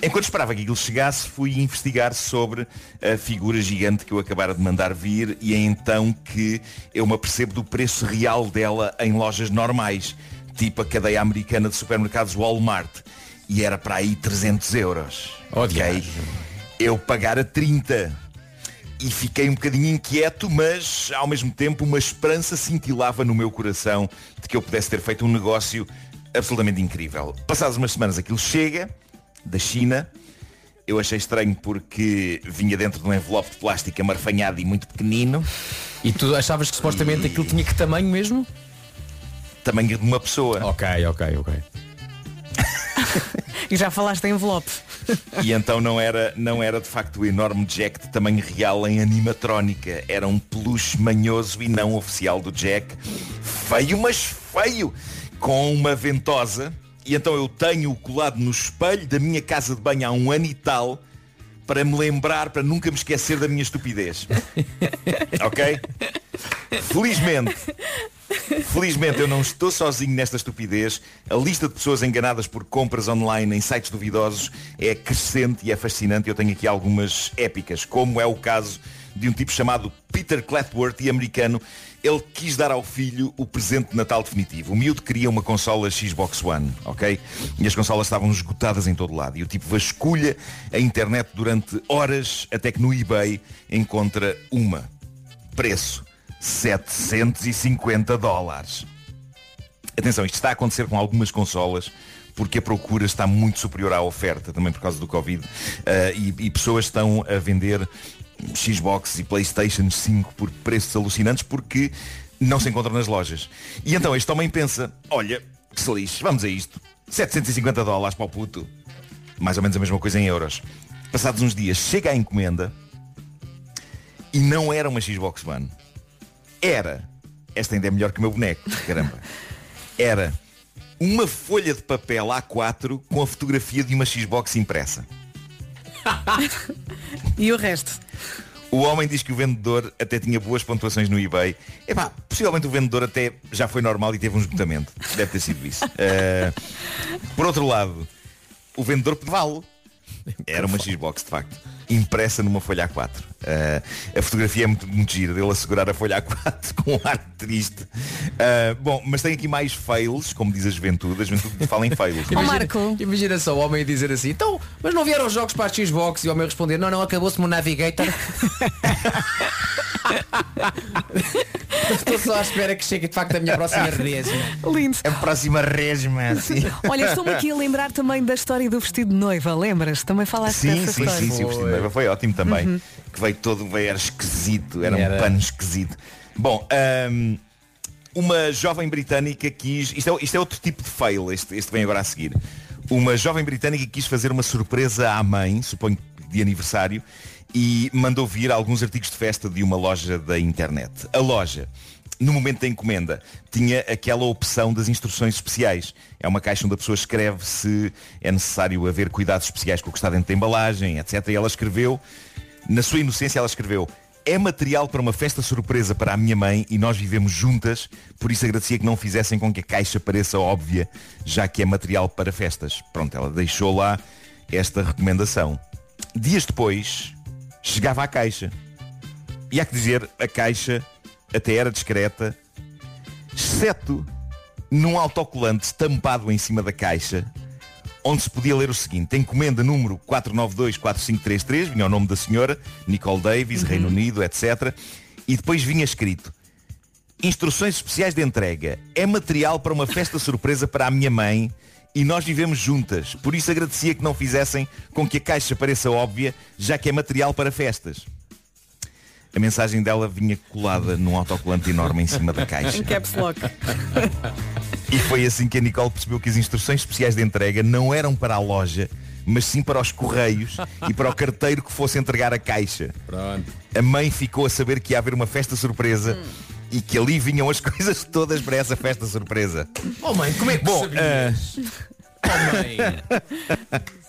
Enquanto esperava que aquilo chegasse, fui investigar sobre a figura gigante que eu acabara de mandar vir e é então que eu me apercebo do preço real dela em lojas normais, tipo a cadeia americana de supermercados Walmart. E era para aí 300 euros. ok? Eu pagara 30 e fiquei um bocadinho inquieto, mas ao mesmo tempo uma esperança cintilava no meu coração de que eu pudesse ter feito um negócio absolutamente incrível. Passadas umas semanas aquilo chega, da China, eu achei estranho porque vinha dentro de um envelope de plástico amarfanhado e muito pequenino. E tu achavas que supostamente aquilo tinha que tamanho mesmo? Tamanho de uma pessoa. Ok, ok, ok. E já falaste em envelope. E então não era, não era de facto o enorme Jack de tamanho real em animatrónica. Era um peluche manhoso e não oficial do Jack. Feio, mas feio. Com uma ventosa. E então eu tenho-o colado no espelho da minha casa de banho há um ano e tal. Para me lembrar, para nunca me esquecer da minha estupidez. ok? Felizmente, Felizmente eu não estou sozinho nesta estupidez. A lista de pessoas enganadas por compras online em sites duvidosos é crescente e é fascinante. Eu tenho aqui algumas épicas, como é o caso de um tipo chamado Peter Cletworth e americano. Ele quis dar ao filho o presente de Natal definitivo. O miúdo queria uma consola Xbox One, ok? E as consolas estavam esgotadas em todo lado. E o tipo vasculha a internet durante horas até que no eBay encontra uma. Preço 750 dólares. Atenção, isto está a acontecer com algumas consolas porque a procura está muito superior à oferta, também por causa do Covid. Uh, e, e, pessoas estão a vender Xbox e Playstation 5 por preços alucinantes porque não se encontram nas lojas. E então este homem pensa, olha, que se lixe, vamos a isto. 750 dólares para o puto. Mais ou menos a mesma coisa em euros. Passados uns dias, chega a encomenda e não era uma Xbox One. Era, esta ainda é melhor que o meu boneco, caramba. Era uma folha de papel A4 com a fotografia de uma Xbox impressa. e o resto? O homem diz que o vendedor até tinha boas pontuações no eBay. Epá, possivelmente o vendedor até já foi normal e teve um esgotamento. Deve ter sido isso. Uh, por outro lado, o vendedor vale. Era uma Xbox, de facto impressa numa folha A4. Uh, a fotografia é muito, muito gira dele a segurar a folha A4 com um ar triste. Uh, bom, mas tem aqui mais fails, como diz a juventude. A juventude fala em fails. imagina, Marco. imagina só o homem a dizer assim, então, mas não vieram os jogos para a Xbox e o homem responder, não, não, acabou-se-me o Navigator. Estou só à espera que chegue de facto a minha próxima resma. Lindo. A próxima resma, sim. Olha, estou-me aqui a lembrar também da história do vestido de noiva, lembras? Também falaste sim, dessa sim, história. Sim, sim, o foi ótimo também. Uhum. Que veio todo, veio, era esquisito, era, era, um pano esquisito. Bom, um, uma jovem britânica quis. Isto é, isto é outro tipo de fail, este, este vem agora a seguir. Uma jovem britânica quis fazer uma surpresa à mãe, suponho de aniversário, e mandou vir alguns artigos de festa de uma loja da internet. A loja, no momento da encomenda, tinha aquela opção das instruções especiais. É uma caixa onde a pessoa escreve se é necessário haver cuidados especiais com o que está dentro da embalagem, etc. E ela escreveu, na sua inocência, ela escreveu é material para uma festa surpresa para a minha mãe e nós vivemos juntas, por isso agradecia que não fizessem com que a caixa pareça óbvia, já que é material para festas. Pronto, ela deixou lá esta recomendação. Dias depois, chegava à caixa. E há que dizer, a caixa até era discreta, exceto num autocolante estampado em cima da caixa, onde se podia ler o seguinte, encomenda número 492-4533, vinha o nome da senhora, Nicole Davis, uhum. Reino Unido, etc. E depois vinha escrito, instruções especiais de entrega, é material para uma festa surpresa para a minha mãe e nós vivemos juntas. Por isso agradecia que não fizessem com que a caixa pareça óbvia, já que é material para festas. A mensagem dela vinha colada num autocolante enorme em cima da caixa. Em caps lock. E foi assim que a Nicole percebeu que as instruções especiais de entrega não eram para a loja, mas sim para os correios e para o carteiro que fosse entregar a caixa. Pronto. A mãe ficou a saber que ia haver uma festa surpresa hum. e que ali vinham as coisas todas para essa festa surpresa. Oh mãe, como é que Bom, uh... Oh mãe.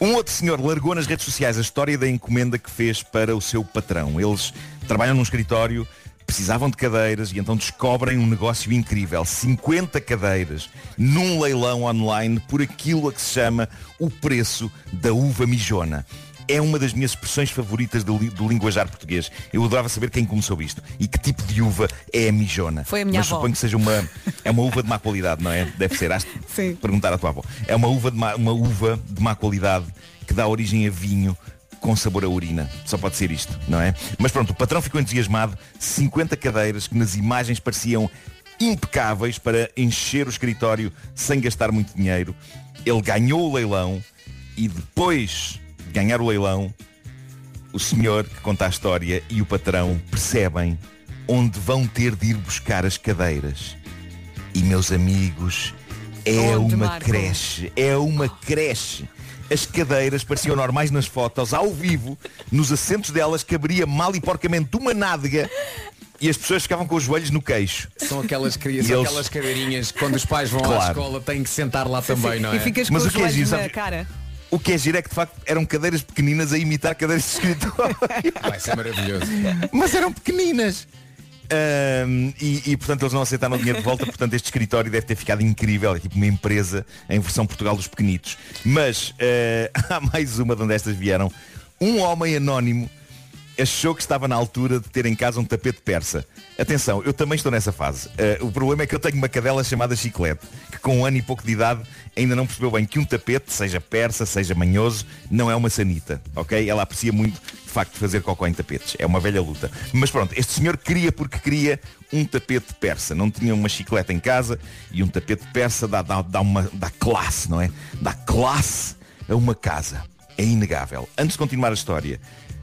Um outro senhor largou nas redes sociais a história da encomenda que fez para o seu patrão. Eles trabalham num escritório, precisavam de cadeiras e então descobrem um negócio incrível. 50 cadeiras num leilão online por aquilo a que se chama o preço da uva mijona é uma das minhas expressões favoritas do, do, linguajar português. Eu adorava saber quem começou isto e que tipo de uva é a mijona. Foi a minha Mas avó. suponho que seja uma, é uma uva de má qualidade, não é? Deve ser. Has de perguntar à tua avó. É uma uva, de má, uma uva de má qualidade que dá origem a vinho com sabor a urina. Só pode ser isto, não é? Mas pronto, o patrão ficou entusiasmado. 50 cadeiras que nas imagens pareciam impecáveis para encher o escritório sem gastar muito dinheiro. Ele ganhou o leilão e depois ganhar o leilão, o senhor que conta a história e o patrão percebem onde vão ter de ir buscar as cadeiras. E meus amigos, é onde, uma Marco? creche, é uma creche. As cadeiras pareciam normais nas fotos, ao vivo, nos assentos delas caberia mal e porcamente uma nádega e as pessoas ficavam com os joelhos no queixo. São aquelas crianças, eles... aquelas cadeirinhas quando os pais vão claro. à escola têm que sentar lá também, sim. não é? E ficas com Mas os o que é giro, na cara. O que é giro é que de facto eram cadeiras pequeninas a imitar cadeiras de escritório. Vai ser maravilhoso. Mas eram pequeninas. Ahm, e, e, portanto eles não aceitaram o dinheiro de volta, portanto este escritório deve ter ficado incrível, é tipo uma empresa em versão Portugal dos pequenitos. Mas eh, há mais uma de onde estas vieram. Um homem anónimo achou que estava na altura de ter em casa um tapete persa. Atenção, eu também estou nessa fase. Eh, o problema é que eu tenho uma cadela chamada Chiclete, que com um ano e pouco de idade ainda não percebeu bem que um tapete, seja persa, seja manhoso, não é uma sanita, ok? Ela aprecia muito, de facto, fazer cocó em tapetes. É uma velha luta. Mas pronto, este senhor queria porque queria um tapete persa. Não tinha uma chiclete em casa e um tapete persa dá, dá, dá, uma, dá classe, não é? Dá classe a uma casa. É inegável. Antes de continuar a história,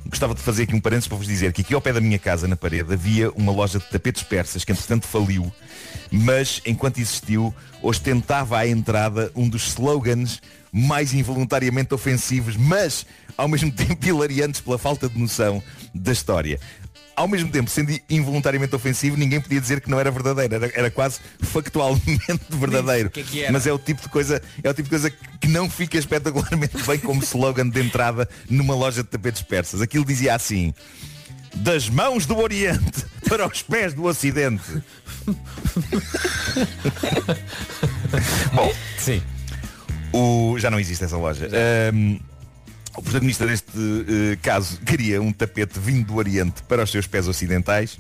Gostava de fazer aqui um parênteses para vos dizer que aqui ao pé da minha casa, na parede, havia uma loja de tapetes persas que entretanto faliu, mas enquanto existiu, ostentava à entrada um dos slogans mais involuntariamente ofensivos, mas ao mesmo tempo hilariantes pela falta de noção da história. Ao mesmo tempo, sendo involuntariamente ofensivo, ninguém podia dizer que não era verdadeiro. Era, era quase factualmente verdadeiro. Que é que? Mas é o tipo de coisa, é o tipo de coisa que não fica espetacularmente bem como slogan de entrada numa loja de tapetes persas. Aquilo dizia assim. Das mãos do Oriente para os pés do Ocidente. Bom, sim. O... Já não existe essa loja. Ahm, o protagonista deste eh, caso queria um tapete vindo do Oriente para os seus pés ocidentais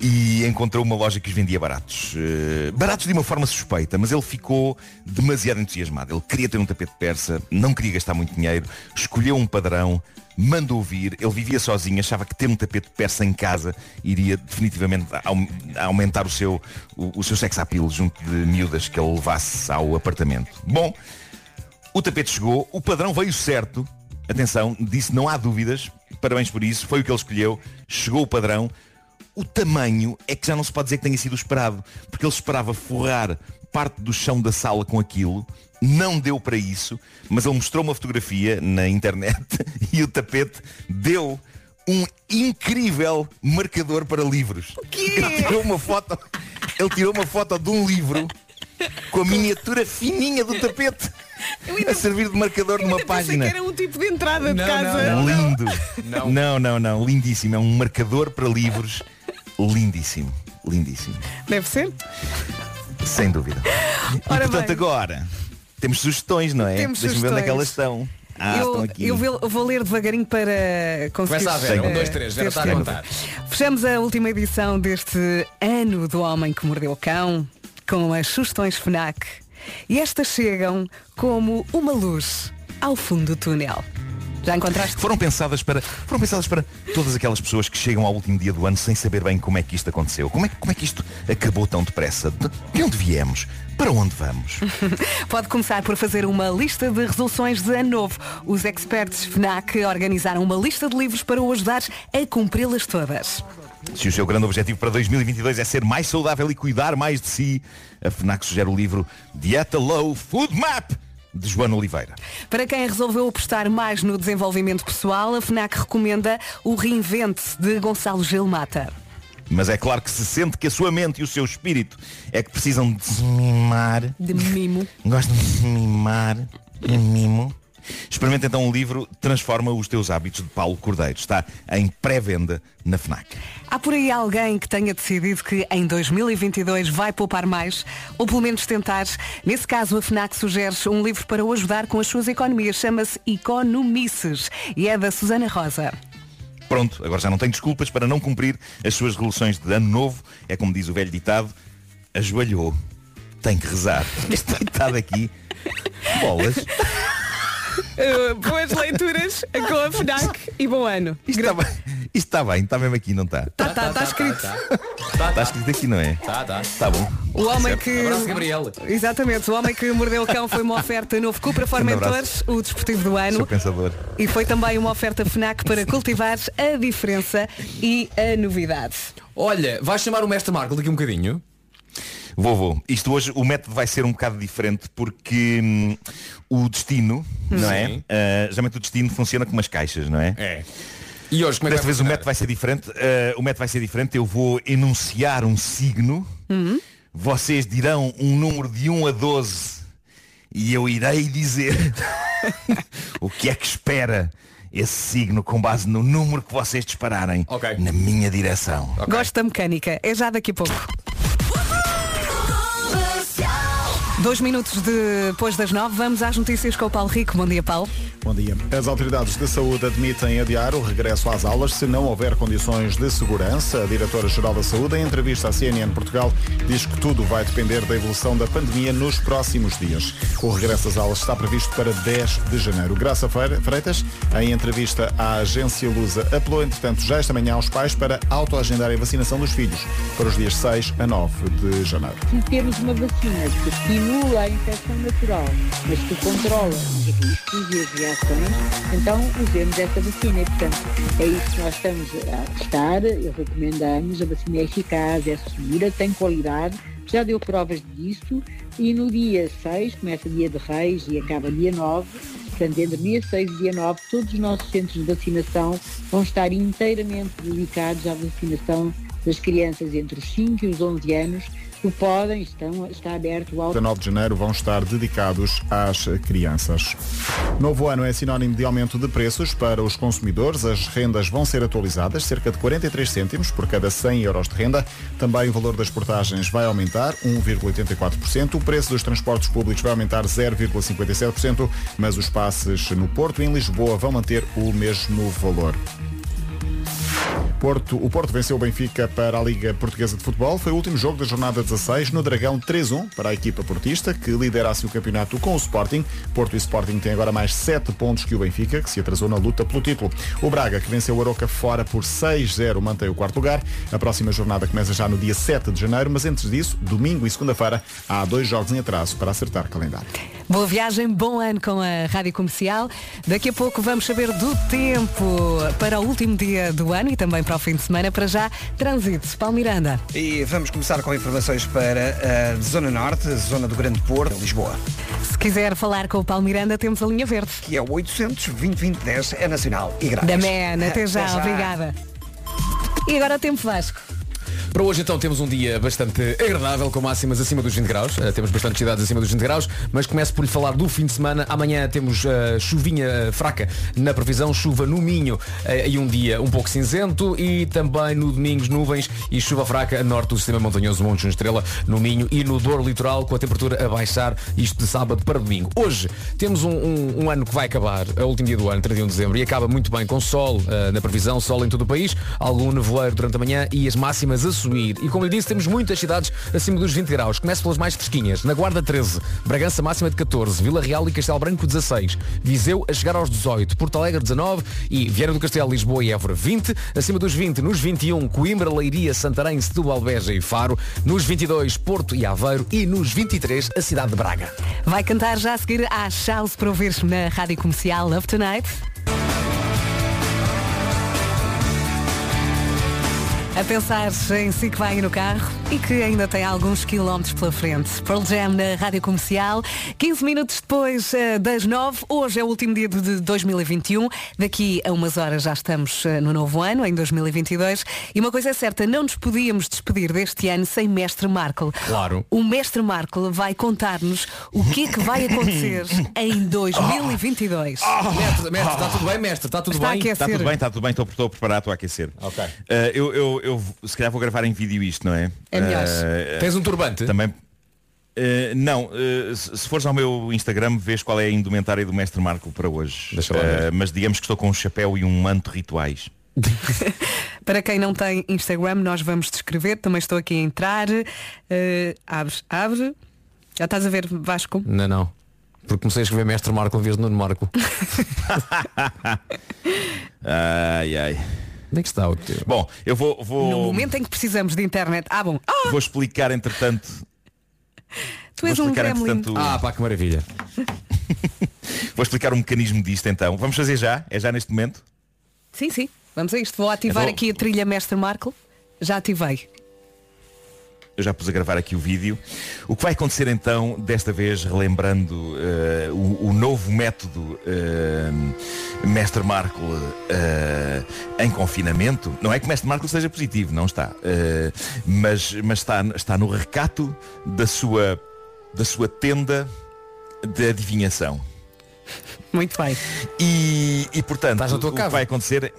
e encontrou uma loja que os vendia baratos. Eh, baratos de uma forma suspeita, mas ele ficou demasiado entusiasmado. Ele queria ter um tapete persa, não queria gastar muito dinheiro, escolheu um padrão, mandou vir, ele vivia sozinho, achava que ter um tapete persa em casa iria definitivamente aum- aumentar o seu, o, o seu sex appeal junto de miúdas que ele levasse ao apartamento. Bom, o tapete chegou, o padrão veio certo. Atenção, disse não há dúvidas. Parabéns por isso, foi o que ele escolheu. Chegou o padrão. O tamanho é que já não se pode dizer que tenha sido o esperado, porque ele esperava forrar parte do chão da sala com aquilo. Não deu para isso, mas ele mostrou uma fotografia na internet e o tapete deu um incrível marcador para livros. Ele tirou uma foto, ele tirou uma foto de um livro com a miniatura fininha do tapete a servir de marcador numa Pensei página. que era um tipo de entrada de Não, casa. não, Lindo. Não. Não, não, não. Lindíssimo. É um marcador para livros. Lindíssimo. Lindíssimo. Deve ser? Sem dúvida. E Ora portanto bem. agora temos sugestões, não é? Temos Deixa-me ver onde é que elas estão. Ah, eu, estão aqui. eu vou, ler devagarinho para conseguir. Começa a ver. Sim. Um, dois, três. Ter está a contar. Fechamos a última edição deste ano do Homem que Mordeu o Cão com as sugestões FNAC. E estas chegam como uma luz ao fundo do túnel. Já encontraste? Foram pensadas para foram pensadas para todas aquelas pessoas que chegam ao último dia do ano sem saber bem como é que isto aconteceu. Como é, que- como é que isto acabou tão depressa? De, de onde viemos? Para onde vamos? Pode começar por fazer uma lista de resoluções de ano novo. Os experts FNAC organizaram uma lista de livros para o ajudar a cumpri-las todas. Se o seu grande objetivo para 2022 é ser mais saudável e cuidar mais de si, a FNAC sugere o livro Dieta Low Food Map de Joana Oliveira. Para quem resolveu apostar mais no desenvolvimento pessoal, a FNAC recomenda o Reinvente de Gonçalo Gil Mata. Mas é claro que se sente que a sua mente e o seu espírito é que precisam de se mimar. De mimo. Gostam de se mimar. De mimo. Experimenta então o livro Transforma os Teus Hábitos de Paulo Cordeiro. Está em pré-venda na FNAC. Há por aí alguém que tenha decidido que em 2022 vai poupar mais, ou pelo menos tentar. Nesse caso, a FNAC sugere um livro para o ajudar com as suas economias. Chama-se Economices e é da Susana Rosa. Pronto, agora já não tem desculpas para não cumprir as suas resoluções de ano novo. É como diz o velho ditado, ajoelhou, tem que rezar. Este ditado aqui, bolas. Uh, boas leituras com a FNAC e bom ano. Isto está bem, isto está bem, está mesmo aqui, não está? Tá, tá, tá escrito. Está escrito aqui, não é? Tá, tá. Está bom. O homem que. Abraço, Gabriel. Exatamente, o homem que mordeu o cão foi uma oferta novo Cupra Um Formentores, o desportivo do Sou ano. pensador. E foi também uma oferta FNAC para cultivar a diferença e a novidade. Olha, vais chamar o mestre Marco daqui um bocadinho? Vou, vou. Isto hoje, o método vai ser um bocado diferente porque hum, o destino, não é? Sim. Ah, geralmente o destino funciona com umas caixas, não é? É. E hoje como é que Desta vez o método vai ser diferente. Ah, o método vai ser diferente. Eu vou enunciar um signo. Vocês dirão um número de 1 a 12 e eu irei dizer o que é que espera esse signo com base no número que vocês dispararem na minha direção. Gosto da mecânica. É já daqui a pouco. Dois minutos depois das nove, vamos às notícias com o Paulo Rico. Bom dia, Paulo. Bom dia. As autoridades de saúde admitem adiar o regresso às aulas se não houver condições de segurança. A Diretora-Geral da Saúde, em entrevista à CNN Portugal, diz que tudo vai depender da evolução da pandemia nos próximos dias. O regresso às aulas está previsto para 10 de janeiro. Graça Freitas, em entrevista à agência Lusa, apelou, entretanto, já esta manhã aos pais para autoagendarem a vacinação dos filhos para os dias 6 a 9 de janeiro. Se temos uma vacina estimula a infecção natural, mas que controla os riscos e as reações, então usemos essa vacina. E, portanto, é isso que nós estamos a testar, eu recomendamos, a vacina é eficaz, é segura, tem qualidade, já deu provas disso e no dia 6, começa dia de Reis e acaba dia 9, portanto, entre dia 6 e dia 9, todos os nossos centros de vacinação vão estar inteiramente dedicados à vacinação das crianças entre os 5 e os 11 anos, que podem, estão, está aberto ao 19 de janeiro vão estar dedicados às crianças. Novo ano é sinónimo de aumento de preços para os consumidores. As rendas vão ser atualizadas, cerca de 43 cêntimos por cada 100 euros de renda. Também o valor das portagens vai aumentar 1,84%. O preço dos transportes públicos vai aumentar 0,57%, mas os passes no Porto e em Lisboa vão manter o mesmo valor. Porto, o Porto venceu o Benfica para a Liga Portuguesa de Futebol. Foi o último jogo da jornada 16 no Dragão 3-1 para a equipa portista, que liderasse o campeonato com o Sporting. Porto e Sporting têm agora mais 7 pontos que o Benfica, que se atrasou na luta pelo título. O Braga, que venceu o Aroca fora por 6-0, mantém o quarto lugar. A próxima jornada começa já no dia 7 de janeiro, mas antes disso, domingo e segunda-feira, há dois jogos em atraso para acertar calendário. Boa viagem, bom ano com a Rádio Comercial. Daqui a pouco vamos saber do tempo para o último dia do ano e também para o fim de semana. Para já, trânsito. Paulo Miranda. E vamos começar com informações para a Zona Norte, Zona do Grande Porto, Lisboa. Se quiser falar com o Paulo Miranda, temos a linha verde. Que é o 800 2010 é nacional e grátis. Da MEN, até já, Até já. obrigada. E agora o tempo Vasco. Para hoje então temos um dia bastante agradável com máximas acima dos 20 graus. Uh, temos bastantes cidades acima dos 20 graus, mas começo por lhe falar do fim de semana. Amanhã temos uh, chuvinha uh, fraca na previsão, chuva no Minho e um dia um pouco cinzento e também no domingo nuvens e chuva fraca a norte do sistema montanhoso Monte Junco Estrela no Minho e no Douro Litoral com a temperatura a baixar isto de sábado para domingo. Hoje temos um, um- um ano que vai acabar, o último dia do ano, 31 de dezembro, e acaba muito bem com sol na previsão, sol em todo o país, algum nevoeiro durante a manhã e as máximas a subir. E como lhe disse, temos muitas cidades acima dos 20 graus. Começo pelas mais fresquinhas. Na Guarda 13, Bragança máxima de 14, Vila Real e Castelo Branco 16, Viseu a chegar aos 18, Porto Alegre 19 e Vieira do Castelo, Lisboa e Évora 20, acima dos 20, nos 21, Coimbra, Leiria, Santarém, Setúbal, Beja e Faro, nos 22, Porto e Aveiro e nos 23, a cidade de Braga. Vai cantar já a seguir à Charles para ouvir na Rádio Comercial Love Tonight. A pensar em si que vai no carro e que ainda tem alguns quilómetros pela frente. Pearl Jam na Rádio Comercial. 15 minutos depois eh, das 9. Hoje é o último dia de 2021. Daqui a umas horas já estamos eh, no novo ano, em 2022. E uma coisa é certa, não nos podíamos despedir deste ano sem Mestre Marco. Claro. O Mestre Marco vai contar-nos o que é que vai acontecer em 2022. Mestre, mestre, está tudo bem, mestre? Está tudo Está bem? Está tudo bem, está tudo bem, estou, estou preparado, estou a aquecer. Ok. Eh, eu, eu, eu se calhar vou gravar em vídeo isto, não é? É melhor. Eh, Tens um turbante? Também. Eh, não, eh, se, fores ao meu Instagram vês qual é a indumentária do Mestre Marco para hoje. Deixa lá ver. mas digamos que estou com um chapéu e um manto rituais. Para quem não tem Instagram, nós vamos descrever. Também estou aqui a entrar. Eh, abre, abre. Já estás a ver, Vasco? Não, não. Porque comecei a escrever Mestre Marco em vez de Nuno Marco. Ai ai. Onde é que está o teu? Bom, eu vou, vou, No momento em que precisamos de internet. Ah, bom. Ah, vou explicar entretanto. tu és vou um explicar gremlin. entretanto. Ah, pá, que maravilha. Vou explicar o mecanismo disto então. Vamos fazer já? É já neste momento? Sim, sim. Vamos a isto. Vou ativar vou- aqui a trilha Mestre Marco. Já ativei. Eu já pus a gravar aqui o vídeo. O que vai acontecer então, desta vez relembrando eh, o, o novo método eh, Mestre Marco eh, em confinamento, não é que Mestre Marco seja positivo, não está, mas, mas está, está no recato da sua, da sua tenda de adivinhação. Muito bem. E, e portanto, o que vai acontecer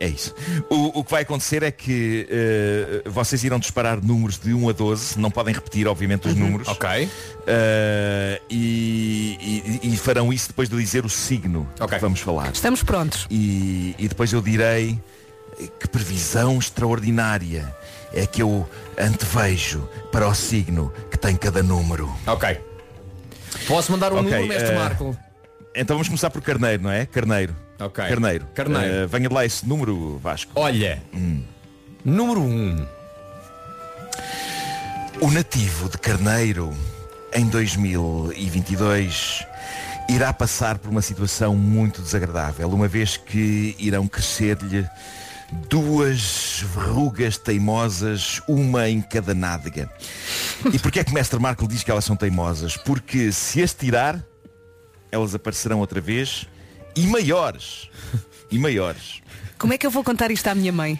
é isso. O, o que vai acontecer é que eh, vocês irão disparar números de 1 a 12, não podem repetir, obviamente, os números. Ok. Eh, e, e- e farão isso depois de dizer o signo que vamos falar. Estamos prontos. E, e depois eu direi que previsão extraordinária é que eu antevejo para o signo que tem cada número. Ok. Posso mandar um Ok, número, mestre eh, Marco? Então vamos começar por Carneiro, não é? Carneiro. Ok. Carneiro. Carneiro. Eh, venha de lá esse número, Vasco. Olha. Número 1. Um. O nativo de Carneiro, em 2022, irá passar por uma situação muito desagradável, uma vez que irão crescer-lhe duas verrugas teimosas, uma em cada nádega. E porquê é que o Mestre Marco diz que elas são teimosas? Porque se as tirar, elas aparecerão outra vez e maiores. E maiores. Como é que eu vou contar isto à minha mãe?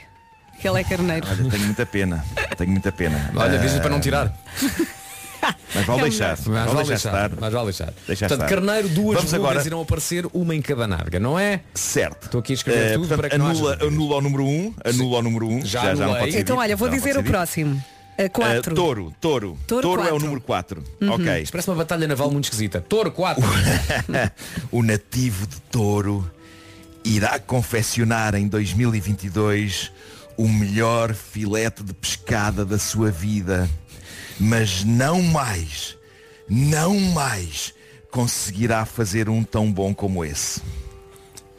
Que ela é carneiro. Olha, tenho muita pena. Tenho muita pena. Olha, diz-lhe Ah, para não tirar. Mas vale É deixar. Mas Vale vale deixar deixar. estar. Mas vale deixar. Deixar Portanto, estar. carneiro, duas Vamos agora. irão aparecer, uma em cada narga, não é? Certo. Estou aqui a escrever Eh, tudo portanto, para que não anula, haja... anula o número 1, um, anula o número 1, um, Já já, já não pode ser Então dito, olha, vou dizer o dito. A Eh, 4. touro, touro. Touro Touro, é o quatro. número 4. Uhum. Ok. Isto parece uma batalha naval muito esquisita. Touro 4. o nativo de touro irá confeccionar em 2022 o melhor filete de pescada da sua vida. Mas não mais, não mais conseguirá fazer um tão bom como esse.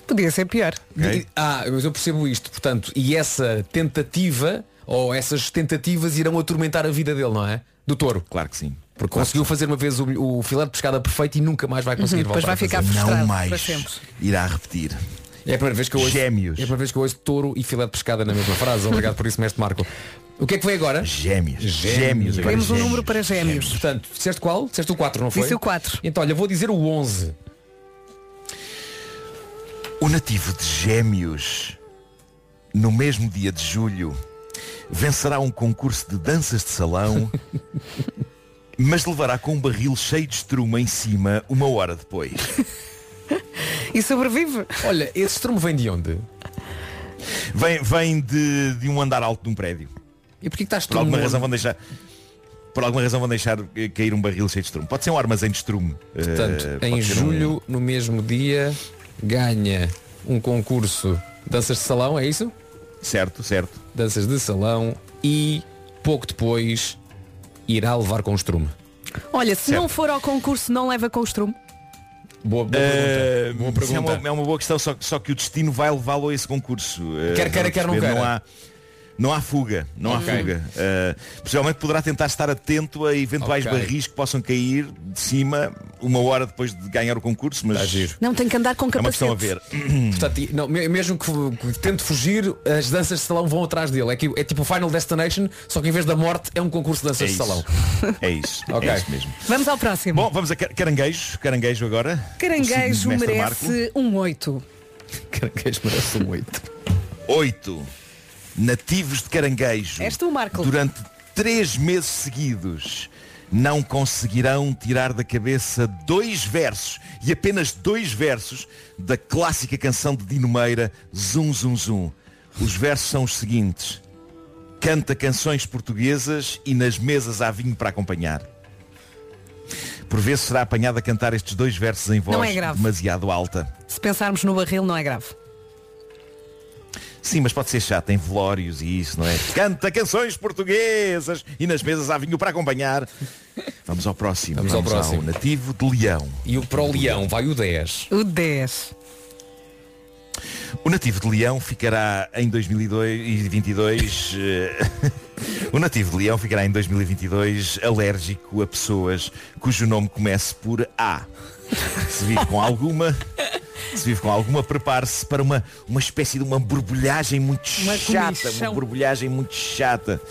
Podia ser pior. E- Ah, mas eu percebo isto, portanto, e essa tentativa, ou essas tentativas irão atormentar a vida dele, não é? Do touro. Claro que sim. Porque conseguiu fazer uma vez o, o filé de pescada perfeito e nunca mais vai conseguir Uhum, depois voltar vai a ficar fazer. frustrado Não para mais sempre. irá repetir. É a primeira vez que eu ouço, Gêmeos. É a primeira vez que eu ouço touro e filé de pescada na mesma frase. Obrigado por isso, mestre Marco. O que é que vem agora? Gêmeos. Gêmeos. Queremos um gêmeos. número para gêmeos. Portanto, disseste qual? Disseste o 4, não foi? Disse o 4. Então, olha, vou dizer o 11. O nativo de Gêmeos, no mesmo dia de julho, vencerá um concurso de danças de salão, mas levará com um barril cheio de estruma em cima uma hora depois. E sobrevive. Olha, esse estrumo vem de onde? Vem, vem de, de um andar alto de um prédio. E porquê que estás Por alguma razão vão deixar. Por alguma razão vão deixar eh, cair um barril cheio de estrume. Pode ser um armazém de estrume. Portanto, Eh, em ser um- julho, no mesmo dia, ganha um concurso de danças de salão, é isso? Certo, certo. Danças de salão e pouco depois irá levar com o estrume. Olha, se Certo. não for ao concurso, não leva com o estrume. Boa, boa Eh, pergunta. Boa isso é, pergunta. uma, é uma boa questão, só, só que o destino vai levá-lo a esse concurso. Eh, Quer queira, quer não queira. Não há, não há fuga, não Ok. há fuga. Eh, possivelmente poderá tentar estar atento a eventuais Ok. barris que possam cair de cima uma hora depois de ganhar o concurso, mas Não tem que andar com é uma questão a capacete. ver. Portanto, não, me- mesmo que, tente fugir, as danças de salão vão atrás dele. É, que, é tipo o Final Destination, só que em vez da morte é um concurso de É danças de isso. salão. É isso, Ok. é isso mesmo. Vamos ao próximo. Bom, vamos a car- caranguejo, caranguejo agora. Caranguejo de merece um 8. Caranguejo merece um 8. Oito nativos de caranguejo És tu, Marco. durante três meses seguidos não conseguirão tirar da cabeça dois versos e apenas dois versos da clássica canção de Dino Meira Zum Zum Zum. Os versos são os seguintes. Canta canções portuguesas e nas mesas há vinho para acompanhar. Por vezes será apanhado a cantar estes dois versos em voz Não é demasiado alta. Se pensarmos no barril, não é grave. Sim, mas pode ser chato, em velórios e isso, não é? Canta canções portuguesas e nas mesas há vinho para acompanhar. Vamos ao próximo. Vamos ao próximo. nativo de Leão. E o para o leão vai o 10. O 10. O nativo de Leão ficará em 2022. eh, o nativo de Leão ficará em 2022 alérgico a pessoas cujo nome comece por A. Se vive com alguma, se vive com alguma, prepare-se para uma, uma espécie de uma borbulhagem muito Uma chata, comichão. uma borbulhagem muito chata.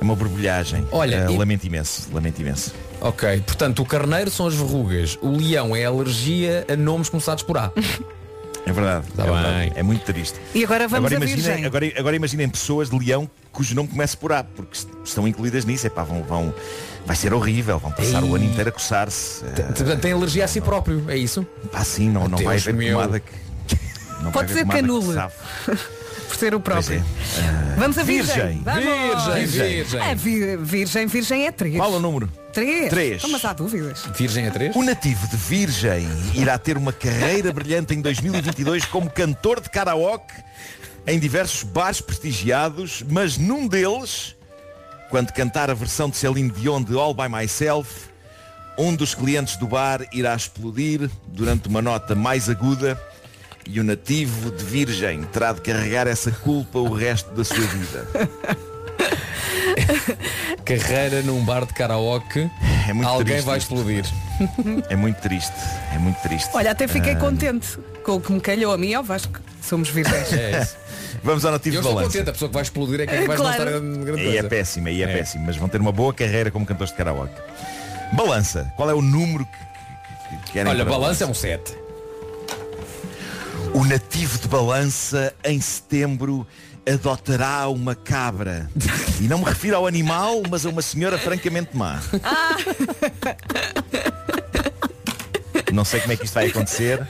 É uma borbulhagem. Olha, Eh, e- lamento imenso, lamento imenso. Ok, portanto o carneiro são as verrugas, o leão é a alergia a nomes começados por A. É verdade. Tá é, verdade. bem. é muito triste. E agora vamos agora a imaginem, Virgem. agora, agora imaginem pessoas de leão cujo nome começa por A, porque est- estão incluídas nisso. Epá, vão, vão, vai ser horrível, vão passar Ei. o ano inteiro a coçar-se. Eh, Portanto, tem alergia a si próprio, é isso? Pá, sim, não, não vai haver pomada que. Não Pode vai ser canula. Por ser o próprio. é. Ah, Vamos a Virgem. Virgem. Vamos. Virgem, Virgem. virgem. É, vi- virgem, virgem é três. Qual o número? Três. Três. Então, mas há dúvidas. Virgem é 3? O nativo de Virgem irá ter uma carreira brilhante em 2022 como cantor de karaoke em diversos bares prestigiados, mas num deles, quando cantar a versão de Celine Dion de All By Myself, um dos clientes do bar irá explodir durante uma nota mais aguda e o nativo de Virgem terá de carregar essa culpa o resto da sua vida. Carreira num bar de karaoke. É muito Alguém triste vai isto. explodir. É muito triste, é muito triste. Olha, até fiquei Ah, contente com o que me calhou a mim e ao Vasco. Somos virgens. É isso. Vamos ao nativo Eu de estou balança. contente, a pessoa que vai explodir é que vai Claro. não estar grande é coisa. péssimo, aí é, É. péssimo, mas vão ter uma boa carreira como cantores de karaoke. Balança, qual é o número que, que- que querem Olha, balança é um 7. O nativo de Balança, em setembro, adotará uma cabra. E não me refiro ao animal, mas a uma senhora francamente má. Não sei como é que isto vai acontecer.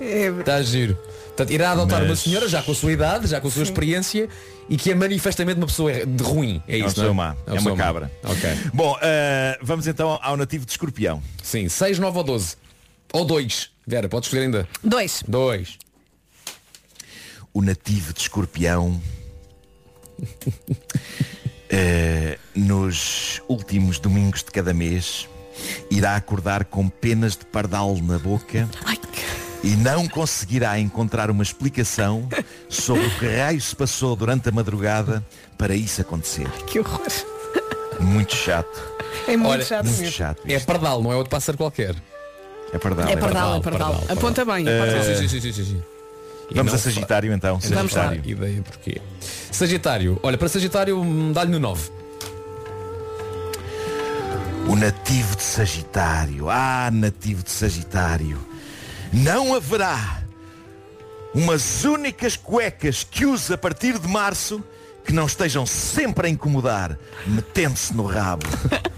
É, Está giro. Portanto, irá adotar Mas- uma senhora já com a sua idade, já com a sua experiência e que é manifestamente uma pessoa de ruim. É É uma isso, não má, é uma má. cabra. Ok. Bom, ah, vamos então ao nativo de escorpião. Sim, 6, 9 ou 12. Ou 2. Vera, podes escolher ainda. dois. 2. O nativo de escorpião eh, nos últimos domingos de cada mês irá acordar com penas de pardal na boca Ai, e não conseguirá encontrar uma explicação sobre o que raio se passou durante a madrugada para isso acontecer. que horror. Muito chato. É muito Olha, chato Muito mesmo. chato. É pardal, não é outro pássaro qualquer. É pardal. É pardal, é pardal, pardal. pardal, Aponta bem. é pardal. Sim, sim, sim, sim. E Vamos a Sagitário então. fa- não Vamos lá. Sagitário. ideia porquê. Sagitário. Olha, para Sagitário, hum, dá-lhe no 9. O nativo de Sagitário. Ah, nativo de Sagitário. Não haverá umas únicas cuecas que use a partir de março que não estejam sempre a incomodar, metendo-se no rabo.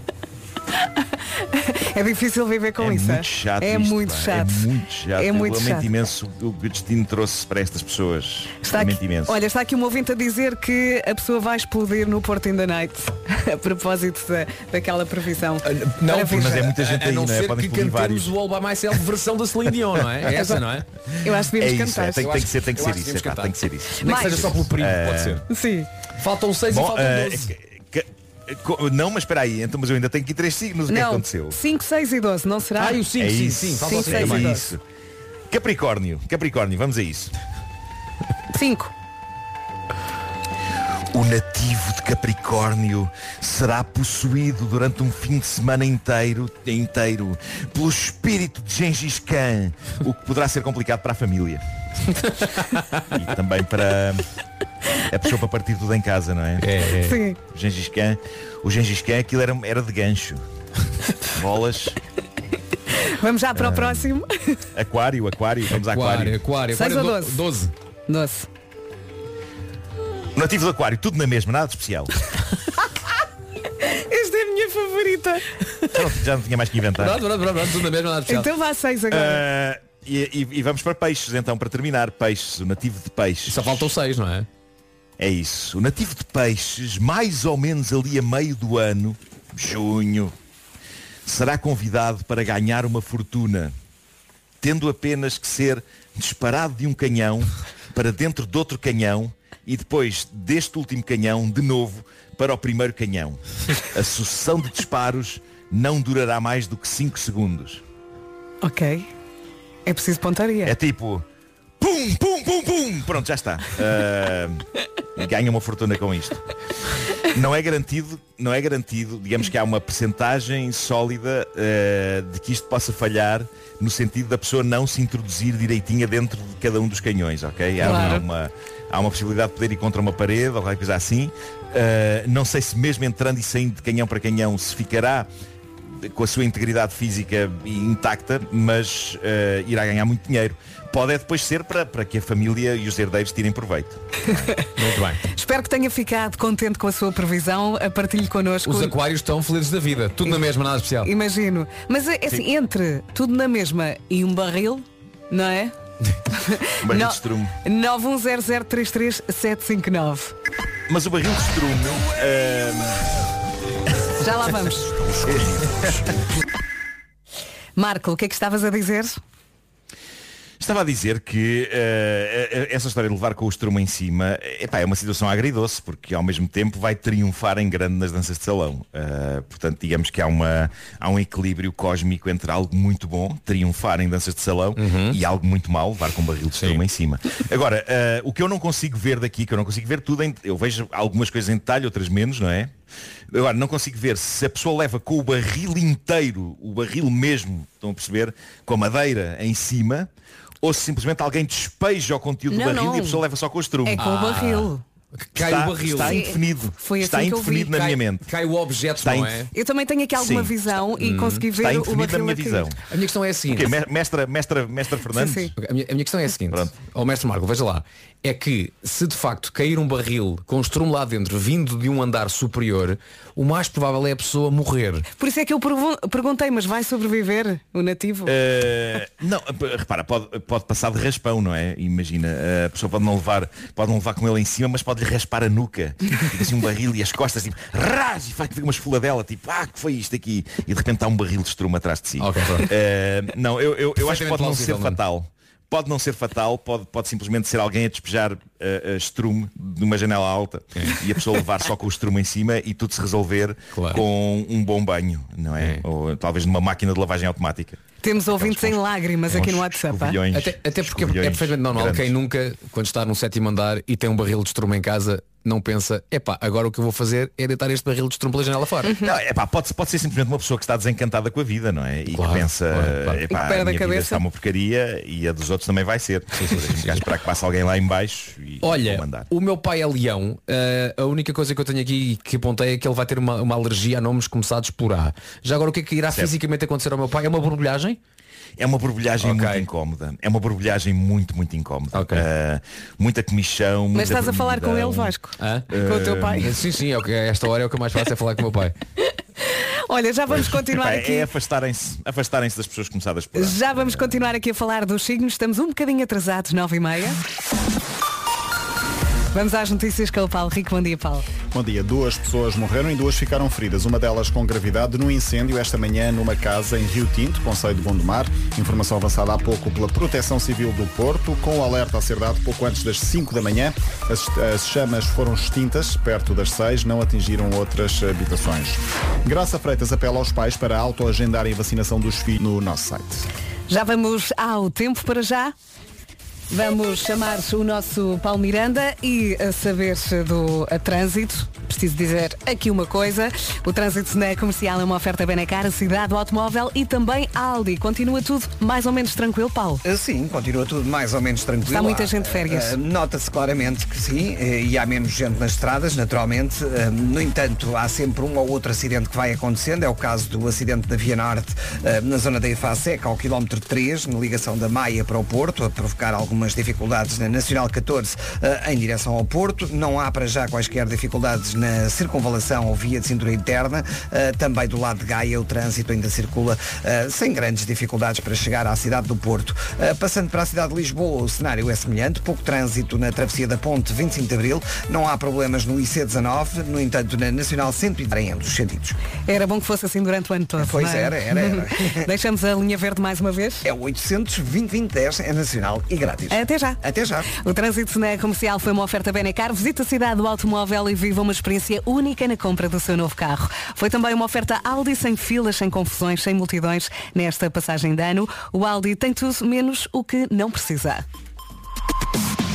É difícil viver com é isso. muito chato É isto, muito pá. chato. É muito chato. É muito lamento chato. imenso o que o destino trouxe para estas pessoas. Está lamento aqui, imenso. olha, está aqui um ouvinte a dizer que a pessoa vai explodir no Porto in the Night a propósito da, daquela previsão. Não, Para mas é muita gente a aí, não não é? ser Podem que explodir cantemos vários. o All By Myself versão da Celine Dion, não é? É essa, não é? Eu acho que É devíamos isso, é, cantar. tem, tem que ser, tem que ser isso. tem que ser isso. Nem que seja só pelo primo, Eh, pode ser. Sim. Faltam 6 e faltam eh, 12. que- que- não, mas espera aí, então, mas eu ainda tenho aqui três signos. O que é que Não, aconteceu? 5, 6 e 12, não será? Ah, o 5, é sim, isso. sim. Falta o Cinco, cinco seis também. e É doze. isso. Capricórnio, Capricórnio, vamos a isso. 5. O nativo de Capricórnio será possuído durante um fim de semana inteiro, inteiro pelo espírito de Gengis Khan, o que poderá ser complicado para a família. e também para a pessoa para partir tudo em casa, não é? É, é. Sim. O Gengis Khan, o Gengis Khan aquilo era, era de gancho. Bolas, Vamos já Ah. para o próximo. aquário, aquário, vamos a Aquário, aquário. aquário. Seis aquário ou do- 12? 12. 12. O nativo do aquário, tudo na mesma, nada de especial. Esta é a minha favorita. Pronto, já não tinha mais que inventar. Pronto, pronto, pronto, tudo na mesma, nada de especial. Então vá 6 agora. Ah, e, e- e vamos para peixes, então, para terminar. Peixes, o nativo de peixes. Só faltam 6, não é? É isso. O nativo de peixes, mais ou menos ali a meio do ano, junho, será convidado para ganhar uma fortuna, tendo apenas que ser disparado de um canhão para dentro de outro canhão e depois deste último canhão, de novo, para o primeiro canhão. A sucessão de disparos não durará mais do que 5 segundos. Ok. É preciso pontaria. É tipo pum, pum, pum, pum. Pronto, já está. Ah, ganha uma fortuna com isto. Não é garantido, não é garantido, digamos que há uma percentagem sólida ah, de que isto possa falhar no sentido da pessoa não se introduzir direitinha dentro de cada um dos canhões, ok? Há Claro. uma, há uma possibilidade de poder ir contra uma parede ou qualquer coisa assim. Ah, não sei se mesmo entrando e saindo de canhão para canhão se ficará com a sua integridade física intacta, mas eh, irá ganhar muito dinheiro. Pode é depois ser para, para que a família e os herdeiros tirem proveito. Muito bem. Espero que tenha ficado contente com a sua previsão. A Partilhe connosco. Os aquários estão felizes da vida. Tudo na mesma, nada especial. Imagino. Mas é assim, entre tudo na mesma e um barril, não é? Um barril No- de estrume. 910033759. Mas o barril de estrume. eh, Já lá vamos. Marco, o que é que estavas a dizer? Estava a dizer que eh, essa história de levar com o estrumo em cima epá, é uma situação agridoce, porque ao mesmo tempo vai triunfar em grande nas danças de salão. Eh, portanto, digamos que há, uma, há um equilíbrio cósmico entre algo muito bom, triunfar em danças de salão, e algo muito mau, levar com um barril de estrumo em cima. Agora, eh, o que eu não consigo ver daqui, que eu não consigo ver tudo, em, eu vejo algumas coisas em detalhe, outras menos, não é? Agora, não consigo ver se a pessoa leva com o barril inteiro, o barril mesmo, estão a perceber, com a madeira em cima, ou se simplesmente alguém despeja o conteúdo Não, do barril não. e a pessoa leva só com o estrume. É com o barril. Cai está, o barril. Está indefinido. Foi está assim vi. indefinido na Cai- minha mente. Cai o objeto, Está não é? Eu também tenho aqui alguma Sim. visão e Hum. consegui Está ver o indefinido na barril minha a cair. visão. A minha questão é a seguinte. Ok, me- mestra, mestra, mestra Fernandes. Sim, sim. A minha, a minha questão é a seguinte, ao mestre Marco, veja lá, é que se de facto cair um barril com estrume lá dentro vindo de um andar superior, o mais provável é a pessoa morrer. Por isso é que eu pergun- perguntei, mas vai sobreviver o nativo? Eh, não, p- repara, pode, pode passar de raspão, não é? Imagina, eh, a pessoa pode não levar, pode não levar com ele em cima, mas pode lhe raspar a nuca. Fica assim um barril e as costas, tipo, ras, e faz fica uma esfoladela, tipo, ah, que foi isto aqui? E de repente está um barril de estrume atrás de si. Ok, pronto. Eh, não, eu, eu, eu acho que pode não ser Nuno. fatal. Pode não ser fatal, pode, pode simplesmente ser alguém a despejar eh, eh, estrume de uma janela alta e a pessoa levar só com o estrume em cima e tudo se resolver com um bom banho, não é? Ou talvez numa máquina de lavagem automática. Temos ouvintes em lágrimas aqui no WhatsApp. ah? Até, até porque é escovilhões perfeitamente normal. grandes. Quem nunca, quando está num sétimo andar e tem um barril de estrume em casa, não pensa, epá, agora o que eu vou fazer é deitar este barril de pela janela fora. Não, é pá, pode, pode ser simplesmente uma pessoa que está desencantada com a vida, não é? E Claro, que pensa, claro, claro. epá, que a minha vida cabeça. está uma porcaria e a dos outros também vai ser. Cá esperar que passe alguém lá em baixo e Olha, vou mandar. o meu pai é leão. eh, a única coisa que eu tenho aqui que apontei é que ele vai ter uma, uma alergia a nomes começados por A. Já agora o que é que irá Certo. fisicamente acontecer ao meu pai? É uma borbulhagem? É uma borbulhagem Ok. muito incómoda. É uma borbulhagem muito, muito incómoda. Ok. Ah, muita comichão, muita Mas estás a falar com ele. Vasco? Hã? Com o teu pai? Eh, Sim, sim, é o que- esta hora é o que eu mais faço é falar com o meu pai. Olha, já vamos Epá, continuar é aqui. afastarem-se afastarem das pessoas começadas por. Já vamos continuar aqui a falar dos signos. Estamos um bocadinho atrasados, nove e meia. Vamos às notícias com o Paulo Rico. Bom dia, Paulo. Bom dia. Duas pessoas morreram e duas ficaram feridas. Uma delas com gravidade num incêndio esta manhã numa casa em Rio Tinto, Conselho de Gondomar. Informação avançada há pouco pela Proteção Civil do Porto, com o alerta a ser dado pouco antes das 5 da manhã. As, as chamas foram extintas perto das 6, não atingiram outras habitações. Graça Freitas apela aos pais para autoagendarem a vacinação dos filhos no nosso site. Já vamos ao tempo para já. Vamos chamar o nosso Paulo Miranda e a saber do a trânsito. Preciso dizer aqui uma coisa. O trânsito na comercial é uma oferta Benacar, cidade do automóvel e também Aldi. Continua tudo mais ou menos tranquilo, Paulo? Ah, Sim, continua tudo mais ou menos tranquilo. Está muita gente de férias. ah, Nota-se claramente que sim, eh, e há menos gente nas estradas, naturalmente. Ah, No entanto, há sempre um ou outro acidente que vai acontecendo. É o caso do acidente da Via Norte ah, na zona da Ifaseca, ao quilómetro 3, na ligação da Maia para o Porto, a provocar algumas dificuldades na Nacional 14 ah, em direção ao Porto. Não há para já quaisquer dificuldades na circunvalação ou via de cintura interna. Ah, Também do lado de Gaia o trânsito ainda circula ah, sem grandes dificuldades para chegar à cidade do Porto. Passando para a cidade de Lisboa, o cenário é semelhante. Pouco trânsito na travessia da ponte 25 de Abril. Não há problemas no IC19. No entanto, na Nacional 130 em ambos os sentidos. Era bom que fosse assim durante o ano todo. Pois é? era, era, era. Deixamos a linha verde mais uma vez. É o 800 2010 é nacional e grátis. Até já. Até já. O trânsito na comercial foi uma oferta Benacar. Visita a cidade do automóvel e viva uma experiência única na compra do seu novo carro. Foi também uma oferta Aldi sem filas, sem confusões, sem multidões nesta passagem de ano. O Aldi tem tudo menos o que não precisa.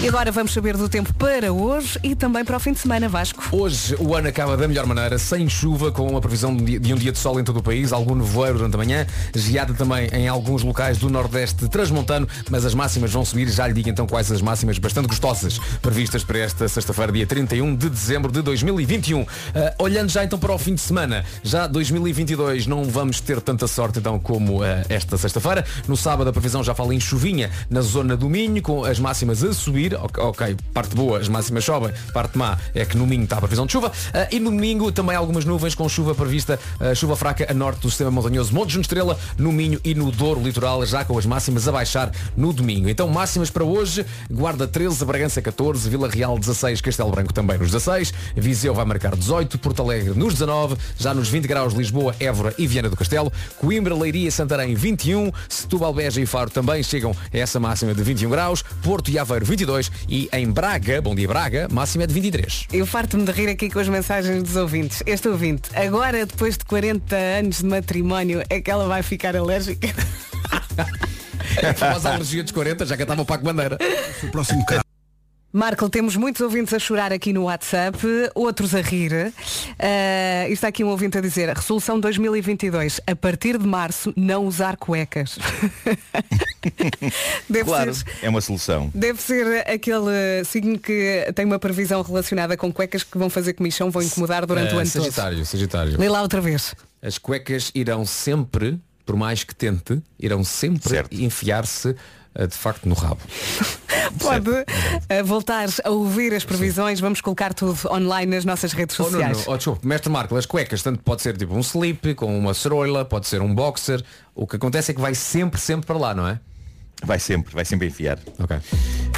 E agora vamos saber do tempo para hoje e também para o fim de semana, Vasco. Hoje o ano acaba da melhor maneira, sem chuva, com uma previsão de um dia de sol em todo o país, algum nevoeiro durante a manhã, geada também em alguns locais do Nordeste transmontano, mas as máximas vão subir, já lhe digo então quais as máximas bastante gostosas previstas para esta sexta-feira, dia 31 de dezembro de 2021. Ah, olhando já então para o fim de semana, já 2022 não vamos ter tanta sorte então como ah, esta sexta-feira. No sábado a previsão já fala em chuvinha na zona do Minho, com as máximas a subir. Ok, parte boa, as máximas sobem, parte má é que no Minho está a previsão de chuva. Ah, e no domingo também algumas nuvens com chuva prevista, ah, chuva fraca a norte do sistema montanhoso Monte Estrela, no Minho e no Douro Litoral, já com as máximas a baixar no domingo. Então máximas para hoje, Guarda 13, Bragança 14, Vila Real 16, Castelo Branco também nos 16, Viseu vai marcar 18, Porto Alegre nos 19, já nos 20 graus Lisboa, Évora e Viana do Castelo, Coimbra, Leiria Santarém 21, Setúbal, Beja e Faro também chegam a essa máxima de 21 graus, Porto e Aveiro 22 e em Braga, bom dia Braga, máxima é de 23. Eu farto-me de rir aqui com as mensagens dos ouvintes. Este ouvinte, agora depois de 40 anos de matrimónio, é que ela vai ficar alérgica. A famosa alergia dos 40, já que estava o Paco Bandeira. O próximo carro. Marco, temos muitos ouvintes a chorar aqui no WhatsApp, outros a rir. Uh, está aqui um ouvinte a dizer, resolução 2022, a partir de março não usar cuecas. Deve claro, ser- é uma solução. Deve ser aquele signo que tem uma previsão relacionada com cuecas que vão fazer comichão, vão incomodar durante o Ah, ano todo. Sagitário, Sagitário. Lê lá outra vez. As cuecas irão sempre, por mais que tente, irão sempre enfiar-se de facto no rabo. Pode uh, voltar a ouvir as previsões, vamos colocar tudo online nas nossas redes Oh, sociais. oh, desculpa, mestre Marco, as cuecas, tanto pode ser tipo um slip, com uma ceroila, pode ser um boxer. O que acontece é que vai sempre, sempre para lá, não é? Vai sempre, vai sempre enfiar. Ok.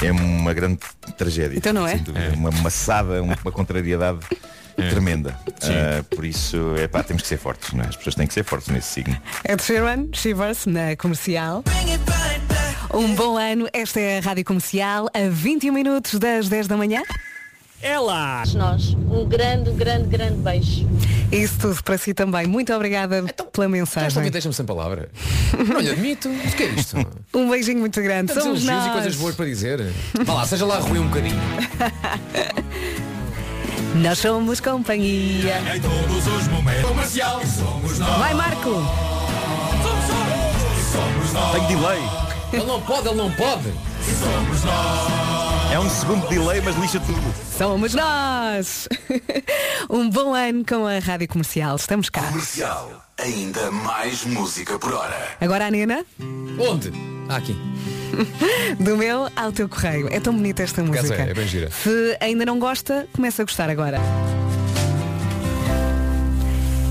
É uma grande tragédia. Então não é? dúvida. Uma maçada, uma, uma contrariedade tremenda. Ah, por isso, é pá, temos que ser fortes, não é? As pessoas têm que ser fortes nesse signo. Ed Sheeran, Shivers, na comercial. Um bom ano, esta é a Rádio Comercial, a 21 minutos das 10 da manhã. É lá! Nós, um grande, grande, grande beijo. Isso tudo para si também. Muito obrigada pela Esta mensagem. deixa-me sem palavra. Não lhe admito. O que é isto? Um beijinho muito grande. Tantos Somos elogios e nós. coisas boas para dizer. Vá lá, seja lá ruim um bocadinho. Nós somos companhia. Em todos os momentos. Comercial. Somos nós. Vai, Marco! Somos nós. Tenho delay. Ele não pode, ele não pode. Somos nós. É um segundo de delay, mas lixa tudo. Somos nós! um bom ano com a Rádio Comercial. Estamos cá. Comercial. Ainda mais música por hora. Agora a Nena, Onde? Ah, aqui. do meu ao teu correio. É tão bonita esta música. é, é bem gira. Se ainda não gosta, começa a gostar agora.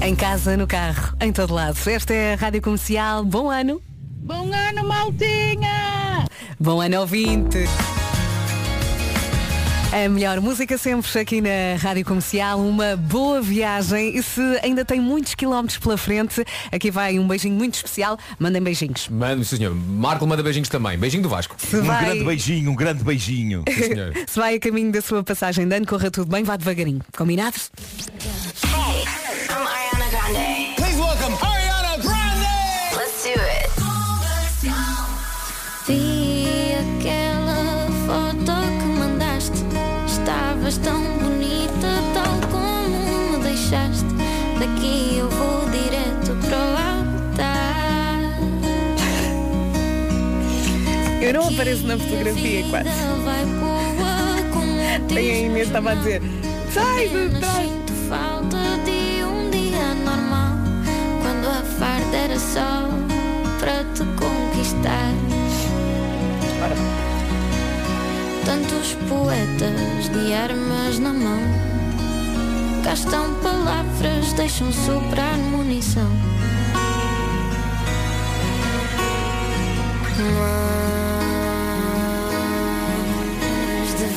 Em casa, no carro, em todo lado. Esta é a Rádio Comercial. Bom ano. Bom ano, maltinha! Bom ano ouvinte. A melhor música sempre aqui na Rádio Comercial, uma boa viagem e se ainda tem muitos quilómetros pela frente, aqui vai um beijinho muito especial, mandem beijinhos. Manda, sim, senhor. Marco manda beijinhos também. Beijinho do Vasco. Se Um vai- grande beijinho, um grande beijinho. Sim, senhor. Se vai a caminho da sua passagem de ano, corra tudo bem, vá devagarinho. Combinado? Hey, Eu não apareço na fotografia quase. Tem a Inês estava a dizer, sai de trás. Falta de um dia normal. Quando a farda era só para te conquistar. Tantos poetas de armas na mão Gastam palavras, deixam sobrar munição Mas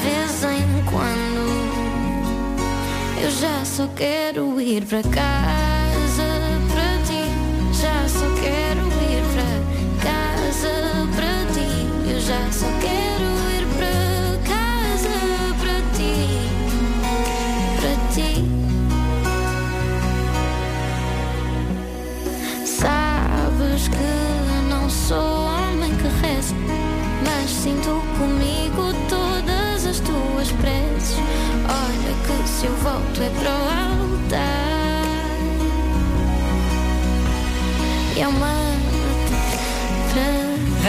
vez em quando. Eu já só quero ir para casa para ti Já só quero se eu volto é para o altar. É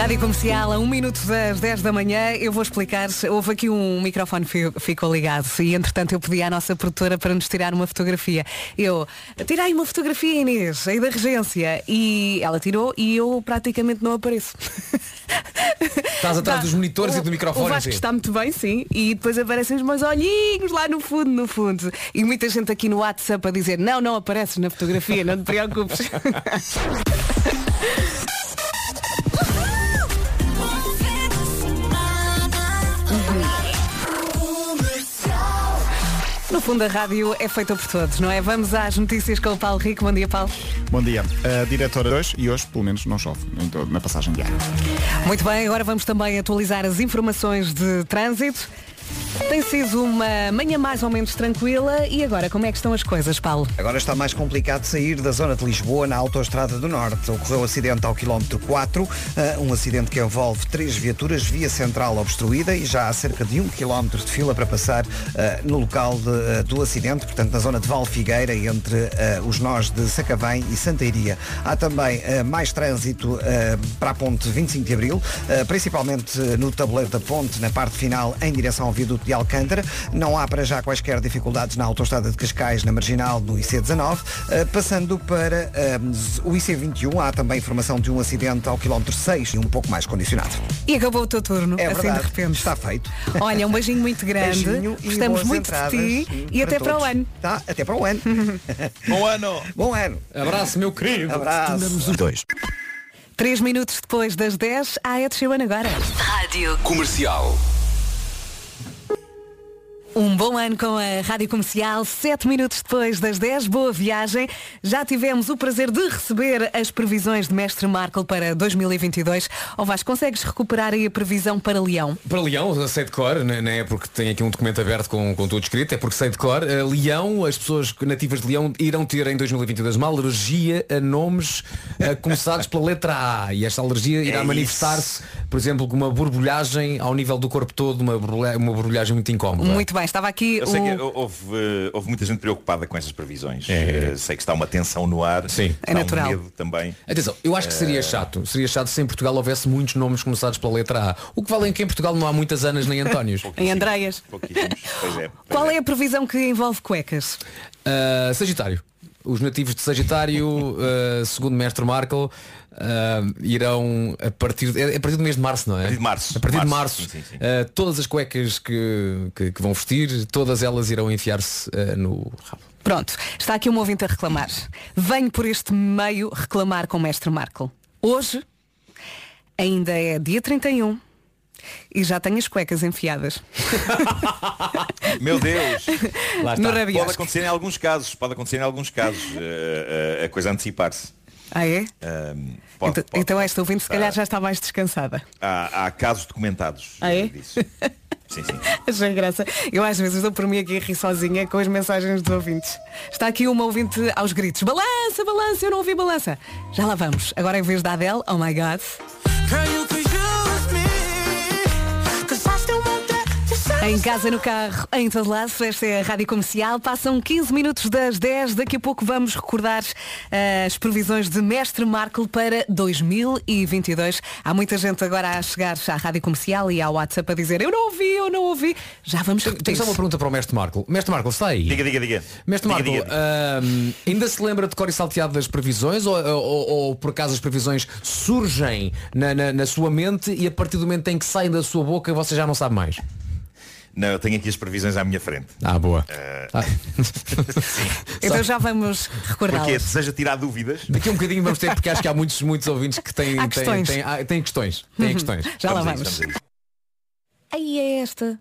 Rádio Comercial, a 1 minuto das 10 da manhã, eu vou explicar. Houve aqui um microfone que fi- ficou ligado e entretanto eu pedi à nossa produtora para nos tirar uma fotografia. Eu, tirei uma fotografia Inês, aí da regência, e ela tirou e eu praticamente não apareço. Estás atrás dos monitores O- e do microfone. O Vasco assim. está muito bem, sim. E depois aparecem os meus olhinhos lá no fundo, no fundo. E muita gente aqui no WhatsApp a dizer, não, não apareces na fotografia, não te preocupes. No fundo, a rádio é feita por todos, não é? Vamos às notícias com o Paulo Rico. Bom dia, Paulo. Bom dia. A diretora 2 e hoje, pelo menos, não chove na passagem de ar. Muito bem, agora vamos também atualizar as informações de trânsito. Tem sido uma manhã mais ou menos tranquila e agora como é que estão as coisas, Paulo? Agora está mais complicado sair da zona de Lisboa na Autoestrada do Norte. Ocorreu um acidente ao quilómetro 4, eh, um acidente que envolve três viaturas, via central obstruída e já há cerca de um quilómetro de fila para passar eh, no local de, eh, do acidente, portanto na zona de Valfigueira, entre eh, os nós de Sacavém e Santeiria. Há também mais trânsito para a ponte 25 de Abril, principalmente no tabuleiro da ponte, na parte final, em direção ao viaduto de Alcântara. Não há para já quaisquer dificuldades na autoestrada de Cascais, na Marginal, no IC19. Eh, passando para eh, o IC21, há também informação de um acidente ao quilómetro 6 e um pouco mais condicionado. E acabou o teu turno, É assim verdade, de repente. Está feito. Olha, um beijinho muito grande. Beijinho Gostamos muito entradas de ti e até para o ano. Tá, até para o ano. Bom ano! Bom ano! Abraço, meu querido! Abraço! Dois. Três minutos depois das 10, a Ed Sheeran agora. Rádio Comercial. Um bom ano com a Rádio Comercial, sete minutos depois das 10, boa viagem. Já tivemos o prazer de receber as previsões de Mestre Marco para 2022. Ó Vasco, consegues recuperar aí a previsão para Leão? Para Leão, sei de cor, não é porque tem aqui um documento aberto com, com tudo escrito, é porque sei de cor. Eh, Leão, as pessoas nativas de Leão irão ter em 2022 uma alergia a nomes eh, começados pela letra A. E esta alergia irá É manifestar-se, por exemplo, com uma borbulhagem ao nível do corpo todo, uma borbulhagem muito incómoda. Muito bem, estava aqui Eu sei o... que houve, houve muita gente preocupada com essas previsões. Eh, sei que está uma tensão no ar. Sim. É natural. Um medo também. Atenção, eu acho que seria Eh, chato. Seria chato se em Portugal houvesse muitos nomes começados pela letra A. O que vale é que em Portugal não há muitas Anas nem Antónios. Em Andreias. Pois é. Qual é a previsão que envolve cuecas? Uh, Sagitário. Os nativos de Sagitário, uh, segundo Mestre Markle, uh, irão a partir, é a partir do mês de março, não é? A partir de março. A partir de Março, março, sim, sim, sim. uh, todas as cuecas que, que, que vão vestir, todas elas irão enfiar-se uh, no rabo. Pronto, está aqui um ouvinte a reclamar. Venho por este meio reclamar com o Mestre Marco. Hoje ainda é dia 31 e já tenho as cuecas enfiadas. Meu Deus! Lá No está. Pode acontecer em alguns casos. Pode acontecer em alguns casos. eh, eh, a coisa antecipar-se. Ah é? Ahm, pode- então, pode- então esta ouvinte se calhar já está mais descansada. há, há casos documentados Ah é? disso. Sim, sim. Achei graça. Eu às vezes dou por mim aqui a rir sozinha com as mensagens dos ouvintes. Está aqui uma ouvinte aos gritos. Balança, balança, eu não ouvi balança. Já lá vamos. Agora em vez da Adele, oh my god. Em casa, no carro, em todo lado, esta é a Rádio Comercial. Passam 15 minutos das 10. Daqui a pouco vamos recordar eh, as previsões de Mestre Marco para 2022. Há muita gente agora a chegar à Rádio Comercial e ao WhatsApp a dizer eu não ouvi, eu não ouvi. Já vamos Tenho repetir. só uma pergunta para o Mestre Marco. Mestre Marco, está aí? Diga, diga, diga. Mestre Diga, Marco, diga, ahm, ainda se lembra de cor e salteado das previsões ou, ou- ou, por acaso as previsões surgem na, na- na sua mente e a partir do momento em que saem da sua boca você já não sabe mais? Não, eu tenho aqui as previsões à minha frente. Ah, boa. Eh, Ah. Então já vamos Porque recordá-las. deseja tirar dúvidas. Daqui a um bocadinho vamos ter, porque acho que há muitos, muitos ouvintes que têm, Há têm, questões. têm, ah, têm questões. Têm questões. Já lá a isso, vamos. a isso. Aí é esta.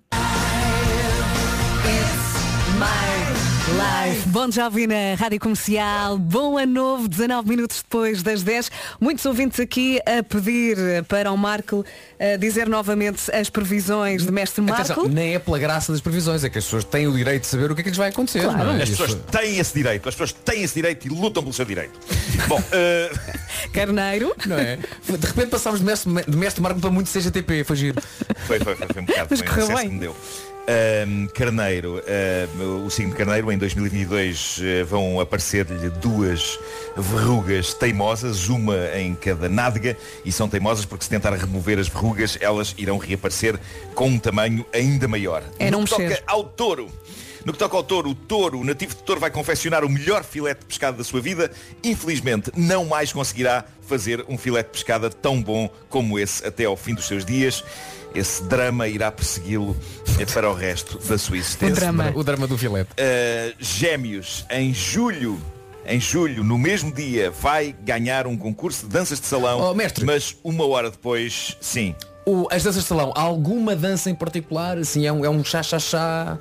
Live. Bom Jovem na Rádio Comercial. Bom ano novo, 19 minutos depois das 10. Muitos ouvintes aqui a pedir para o Marco eh, dizer novamente as previsões de Mestre Atenção, Marco. nem é pela graça das previsões, é que as pessoas têm o direito de saber o que é que lhes vai acontecer. Claro. não é? As pessoas têm esse direito, as pessoas têm esse direito e lutam pelo seu direito. Bom, eh, Carneiro. Não é? De repente passámos de mestre, de mestre Marco para muito CGTP, foi giro. foi, foi, foi, foi um bocado, Mas correu bem. que me deu. Ahm, carneiro, ahm, o signo de Carneiro em 2022 eh, vão aparecer-lhe duas verrugas teimosas, uma em cada nádega, e são teimosas porque se tentar remover as verrugas, elas irão reaparecer com um tamanho ainda maior. É não toca ao touro. No que toca ao touro, o touro, o nativo de touro, vai confeccionar o melhor filete de pescado da sua vida. Infelizmente, não mais conseguirá fazer um filete de pescada tão bom como esse até ao fim dos seus dias. Esse drama irá persegui-lo eh, para o resto da sua existência. O drama do filete. Uh, Gêmeos, em julho, em julho, no mesmo dia, vai ganhar um concurso de danças de salão. Oh, mestre. Mas uma hora depois, sim. O- as danças de salão, há alguma dança em particular? Assim, é um, é um chá-chá-chá?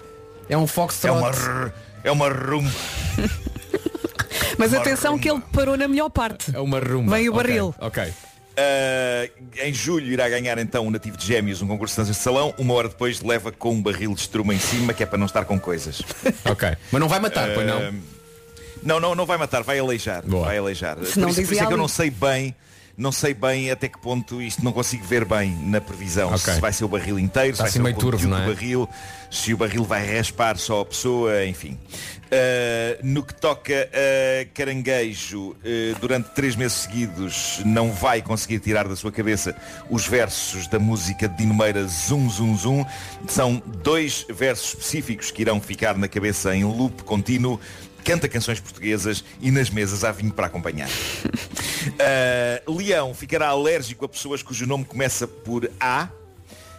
É um foxtrot? É uma, é uma rumba. Mas Uma atenção que ele parou na melhor parte. É uma rumba. Vem o barril. Ok. Uh, em julho irá ganhar então o nativo de Gêmeos um concurso de danças de salão. Uma hora depois leva com um barril de estruma em cima, que é para não estar com coisas. Ok. Mas não vai matar, pois não? Uh, Não, não, não vai matar, vai aleijar. Vai aleijar. Se Por não isso, por isso é que eu não sei bem, não sei bem até que ponto isto não consigo ver bem na previsão. Ok. Se vai ser o barril inteiro, Está se vai assim ser meio o turvo, não é? do barril, se o barril vai raspar só a pessoa, enfim. Uh, no que toca a caranguejo, uh, durante três meses seguidos não vai conseguir tirar da sua cabeça os versos da música de Dino Meira Zum Zum Zum. São dois versos específicos que irão ficar na cabeça em loop contínuo. Canta canções portuguesas e nas mesas há vinho para acompanhar. Uh, Leão ficará alérgico a pessoas cujo nome começa por A.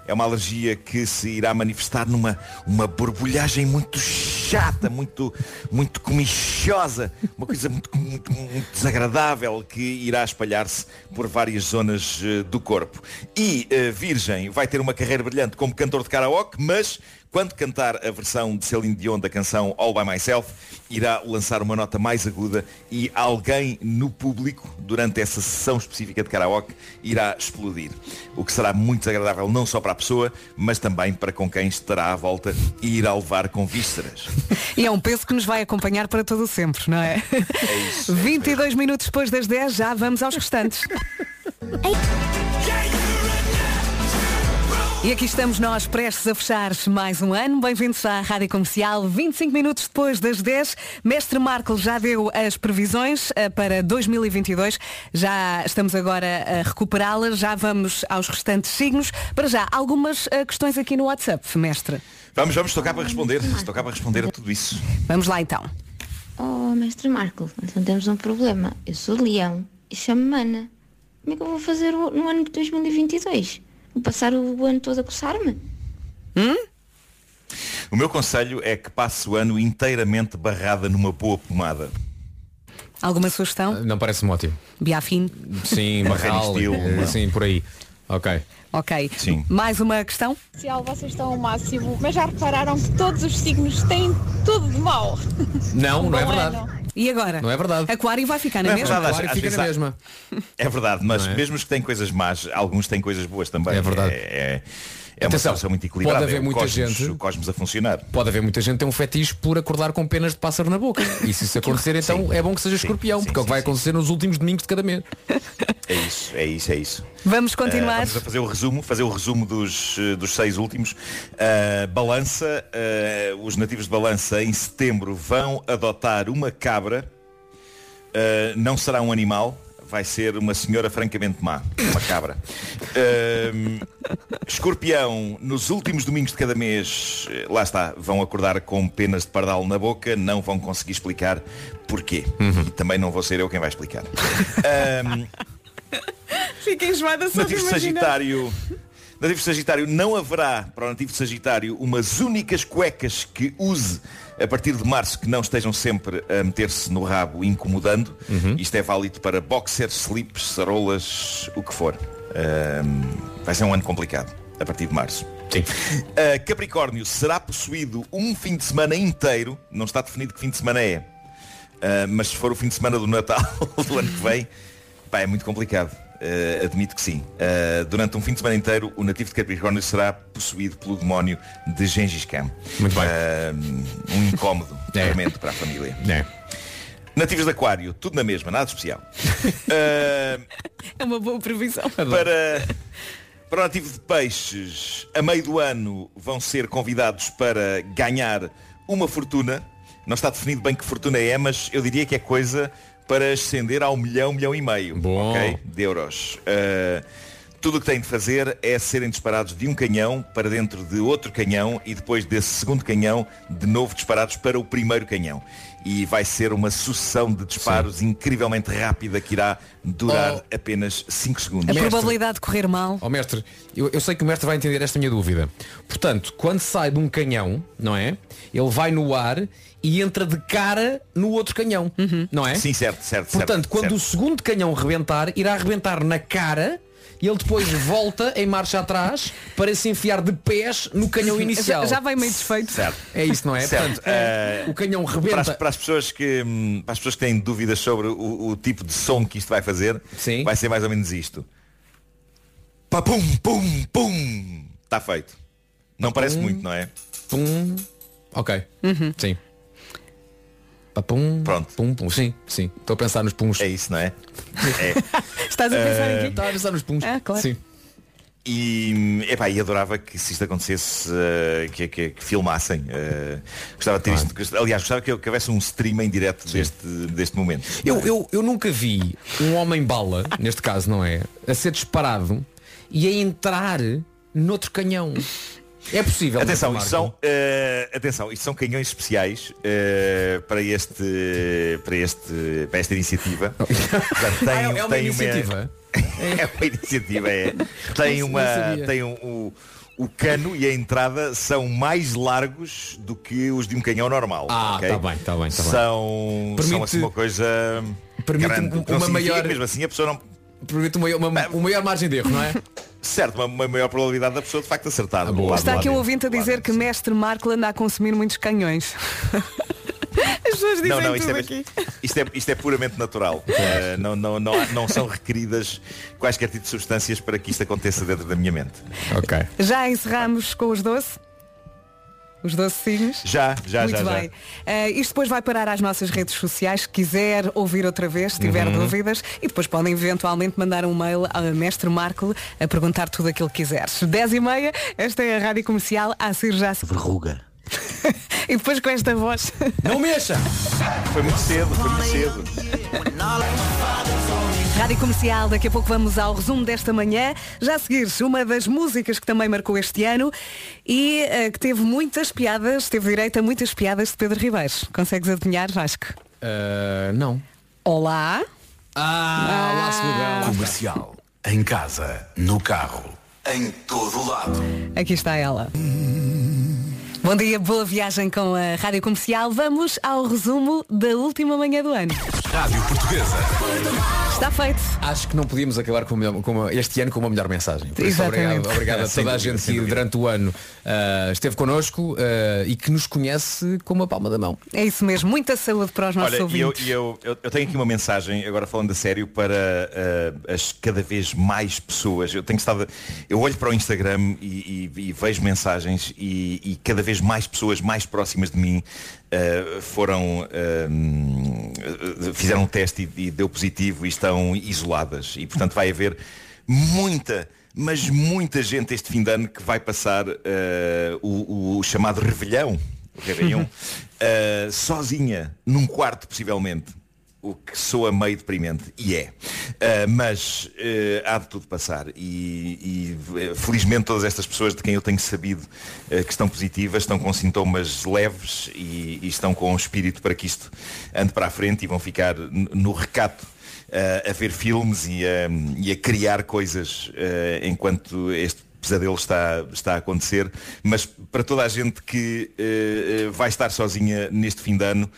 É uma alergia que se irá manifestar numa uma borbulhagem muito chata, muito, muito comichosa, uma coisa muito, muito, muito desagradável que irá espalhar-se por várias zonas eh, do corpo. E eh, Virgem vai ter uma carreira brilhante como cantor de karaoke, mas quando cantar a versão de Celine Dion da canção All By Myself, irá lançar uma nota mais aguda e alguém no público, durante essa sessão específica de karaoke, irá explodir. O que será muito desagradável não só para a pessoa, mas também para com quem estará à volta e irá levar com vísceras. E é um peso que nos vai acompanhar para todo o sempre, não é? É isso. 22 minutos depois das 10, já vamos aos restantes. E aqui estamos nós prestes a fechar mais um ano. Bem-vindos à Rádio Comercial. 25 minutos depois das 10, Mestre Marco já deu as previsões eh, para 2022. Já estamos agora a recuperá-las. Já vamos aos restantes signos. Para já, algumas eh, questões aqui no WhatsApp, Mestre. Vamos, vamos, estou cá para responder. Estou cá para responder a tudo isso. Vamos lá então. Oh, mestre Marco, então temos um problema. Eu sou leão e chamo-me Ana. Como é que eu vou fazer no ano de 2022? Passar o ano todo a coçar-me? O meu conselho é que passe o ano inteiramente barrada numa boa pomada. Alguma sugestão? Não parece-me ótimo. Biafim? Sim, Uma Marral, eh, sim, por aí. Ok. Ok. Sim. Mais uma questão? Social, vocês estão ao máximo, mas já repararam que todos os signos têm tudo de mau. Não, não é verdade. ano. E agora? Não é verdade. Aquário vai ficar na é mesma? verdade, às- fica na mesma. É verdade, mas é? mesmo os que têm coisas más, alguns têm coisas boas também. É verdade. É, é, é uma Atenção, situação muito equilibrada. pode haver é o muita cosmos, gente- O cosmos a funcionar. Pode haver muita gente que tem um fetiche por acordar com penas de pássaro na boca. E se isso acontecer, então é bom que seja escorpião, porque é o que vai acontecer nos últimos domingos de cada mês. É isso, é isso, é isso. Vamos Uh, continuar. vamos a fazer o resumo, fazer o resumo dos, uh, dos seis últimos. Uh, balança, uh, os nativos de Balança em setembro vão adotar uma cabra. Uh, não será um animal, vai ser uma senhora francamente má, uma cabra. Uh, escorpião, nos últimos domingos de cada mês, uh, lá está, vão acordar com penas de pardal na boca, não vão conseguir explicar porquê. E também não vou ser eu quem vai explicar. Um, Fiquem enjoada só de Nativo de. Sagitário. Nativo de Sagitário não haverá para o nativo de Sagitário umas únicas cuecas que use a partir de março que não estejam sempre a meter-se no rabo incomodando. Isto é válido para boxers, slips, sarolas, o que for. Vai ser um ano complicado a partir de março. Sim. Uh, Capricórnio será possuído um fim de semana inteiro, não está definido que fim de semana é, Uh, mas se for o fim de semana do Natal do ano que vem, pá, é muito complicado. Uh, admito que sim. Uh, durante um fim de semana inteiro, o nativo de Capricórnio será possuído pelo demónio de Gengis Khan. Muito bem. Uh, um incómodo tormento para a família. É. Nativos de Aquário, tudo na mesma, nada de especial. Uh, É uma boa previsão. para, Para o nativo de peixes, a meio do ano vão ser convidados para ganhar uma fortuna. Não está definido bem que fortuna é, mas eu diria que é coisa para ascender ao milhão, milhão e meio Bom. ok, de euros. Uh, tudo o que têm de fazer é serem disparados de um canhão para dentro de outro canhão e depois desse segundo canhão de novo disparados para o primeiro canhão. E vai ser uma sucessão de disparos incrivelmente rápida que irá durar apenas 5 segundos. A probabilidade de correr mal. Ó mestre, eu, eu sei que o mestre vai entender esta minha dúvida. Portanto, quando sai de um canhão, não é? Ele vai no ar e entra de cara no outro canhão, não é? Sim, certo, certo. Portanto, certo, quando certo. o segundo canhão rebentar, irá rebentar na cara e ele depois volta em marcha atrás para se enfiar de pés no canhão inicial. Já, já vai meio desfeito. Certo. É isso, não é? Certo. Portanto, Eh, o canhão para, rebenta. as, para as pessoas que, hum, para as pessoas que têm dúvidas sobre o, o tipo de som que isto vai fazer, vai ser mais ou menos isto. Pá, pum, pum, pum. Está feito. Não parece muito, não é? Pum. Ok. Sim. Pá, Pum, Pronto. Pum, pum. Sim, sim. Estou a pensar nos puns. É isso, não é? Estás a pensar Eh, aqui? Estava a pensar nos puns. Ah, claro. Sim. E, epá, e adorava que se isto acontecesse eh, que, que- que filmassem. eh, gostava de ter isto. Aliás, gostava que, que houvesse um stream em direto deste, deste momento. Eu, eu, eu nunca vi um homem bala, neste caso não é, a ser disparado e a entrar noutro canhão. É possível. Atenção, isto são, eh, atenção, isto são canhões especiais eh, para, este, para, este, para esta iniciativa. Tem, Ah, é- é uma tem iniciativa? é uma iniciativa, é. Tem, uma, tem um, o, o cano e a entrada são mais largos do que os de um canhão normal. Ah, ok? tá bem, tá bem, tá bem. São, Permite- são assim uma coisa permite grande, um- uma significa maior- Mesmo assim a pessoa não. Permite uma, uma, uma maior margem de erro, não é? Certo, uma, uma maior probabilidade da pessoa de facto acertar. lado Está aqui um ouvinte a dizer que mestre Marco anda a consumir muitos canhões. As pessoas dizem Não, não, isto tudo é, aqui. isto, é, isto é puramente natural. Eh, não, não, não, não são requeridas quaisquer tipo de substâncias para que isto aconteça dentro da minha mente. Ok. Já encerramos com os doce? Os docinhos? Já, já, Muito já, já. bem. Eh, isto depois vai parar às nossas redes sociais. Se quiser ouvir outra vez, se tiver Uhum. dúvidas. E depois podem eventualmente mandar um mail ao Mestre Marco a perguntar tudo aquilo que quiseres. 10 e meia, esta é a Rádio Comercial. A ser já. Verruga. E depois com esta voz. Não mexa! Foi muito cedo, foi muito cedo. Rádio Comercial, daqui a pouco vamos ao resumo desta manhã. Já a seguir, uma das músicas que também marcou este ano e eh, que teve muitas piadas, teve direito a muitas piadas de Pedro Ribeiros. Consegues adivinhar, Vasco? Uh, não. Olá. Ah, lá se me Comercial. Em casa, no carro, em todo lado. Aqui está ela. Bom dia, boa viagem com a Rádio Comercial. Vamos ao resumo da última manhã do ano. Rádio Portuguesa. Está feito. Acho que não podíamos acabar com, uma- com uma- este ano com uma melhor mensagem. Por isso, Exatamente. obrigado, obrigado a toda a gente que durante o ano ah, esteve connosco ah, e que nos conhece com uma palma da mão. É isso mesmo, muita saúde para os nossos Olha, eu, ouvintes. e eu, eu, eu tenho aqui uma mensagem, agora falando a sério, para eh, as cada vez mais pessoas. Eu tenho estado. Eu olho para o Instagram e, e- e vejo mensagens e, e cada vez mais pessoas mais próximas de mim eh, foram. eh, fizeram um teste e, e deu positivo e estão isoladas. E portanto vai haver muita. Mas muita gente este fim de ano que vai passar eh, o, o chamado Revelhão, o Réveillon, eh, sozinha, num quarto possivelmente. O que soa meio deprimente, e é. Eh, mas eh, há de tudo passar. E, e, eh, felizmente todas estas pessoas de quem eu tenho sabido eh, que estão positivas, estão com sintomas leves e, e estão com um espírito para que isto ande para a frente e vão ficar no recato a ver filmes e a, e a criar coisas enquanto este pesadelo está, está a acontecer, mas para toda a gente que eh, eh, vai estar sozinha neste fim de ano,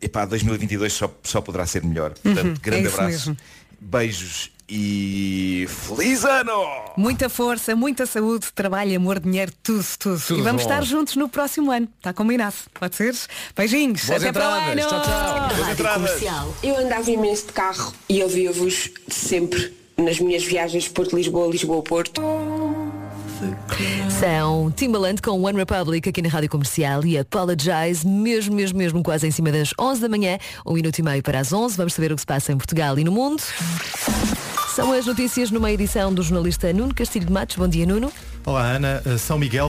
epá, 2022 só, só poderá ser melhor. Portanto, Uhum, grande é abraço, mesmo. beijos e feliz ano! Muita força, muita saúde, trabalho, amor, dinheiro, tudo, tudo. Tudo e vamos bom. estar juntos no próximo ano. Está combinado? Pode ser? Beijinhos. Boas Até para o entradas. ano. Tchau, tchau. Boas entradas! Eu andava imenso de carro e ouvia-vos sempre nas minhas viagens Porto-Lisboa, Lisboa-Porto. São Timbaland com One Republic aqui na Rádio Comercial e Apologize, mesmo, mesmo, mesmo quase em cima das 11 da manhã, um minuto e meio para as 11. Vamos saber o que se passa em Portugal e no mundo. São as notícias numa edição do jornalista Nuno Castilho de Matos. Bom dia, Nuno. Olá Ana, Uh, São Miguel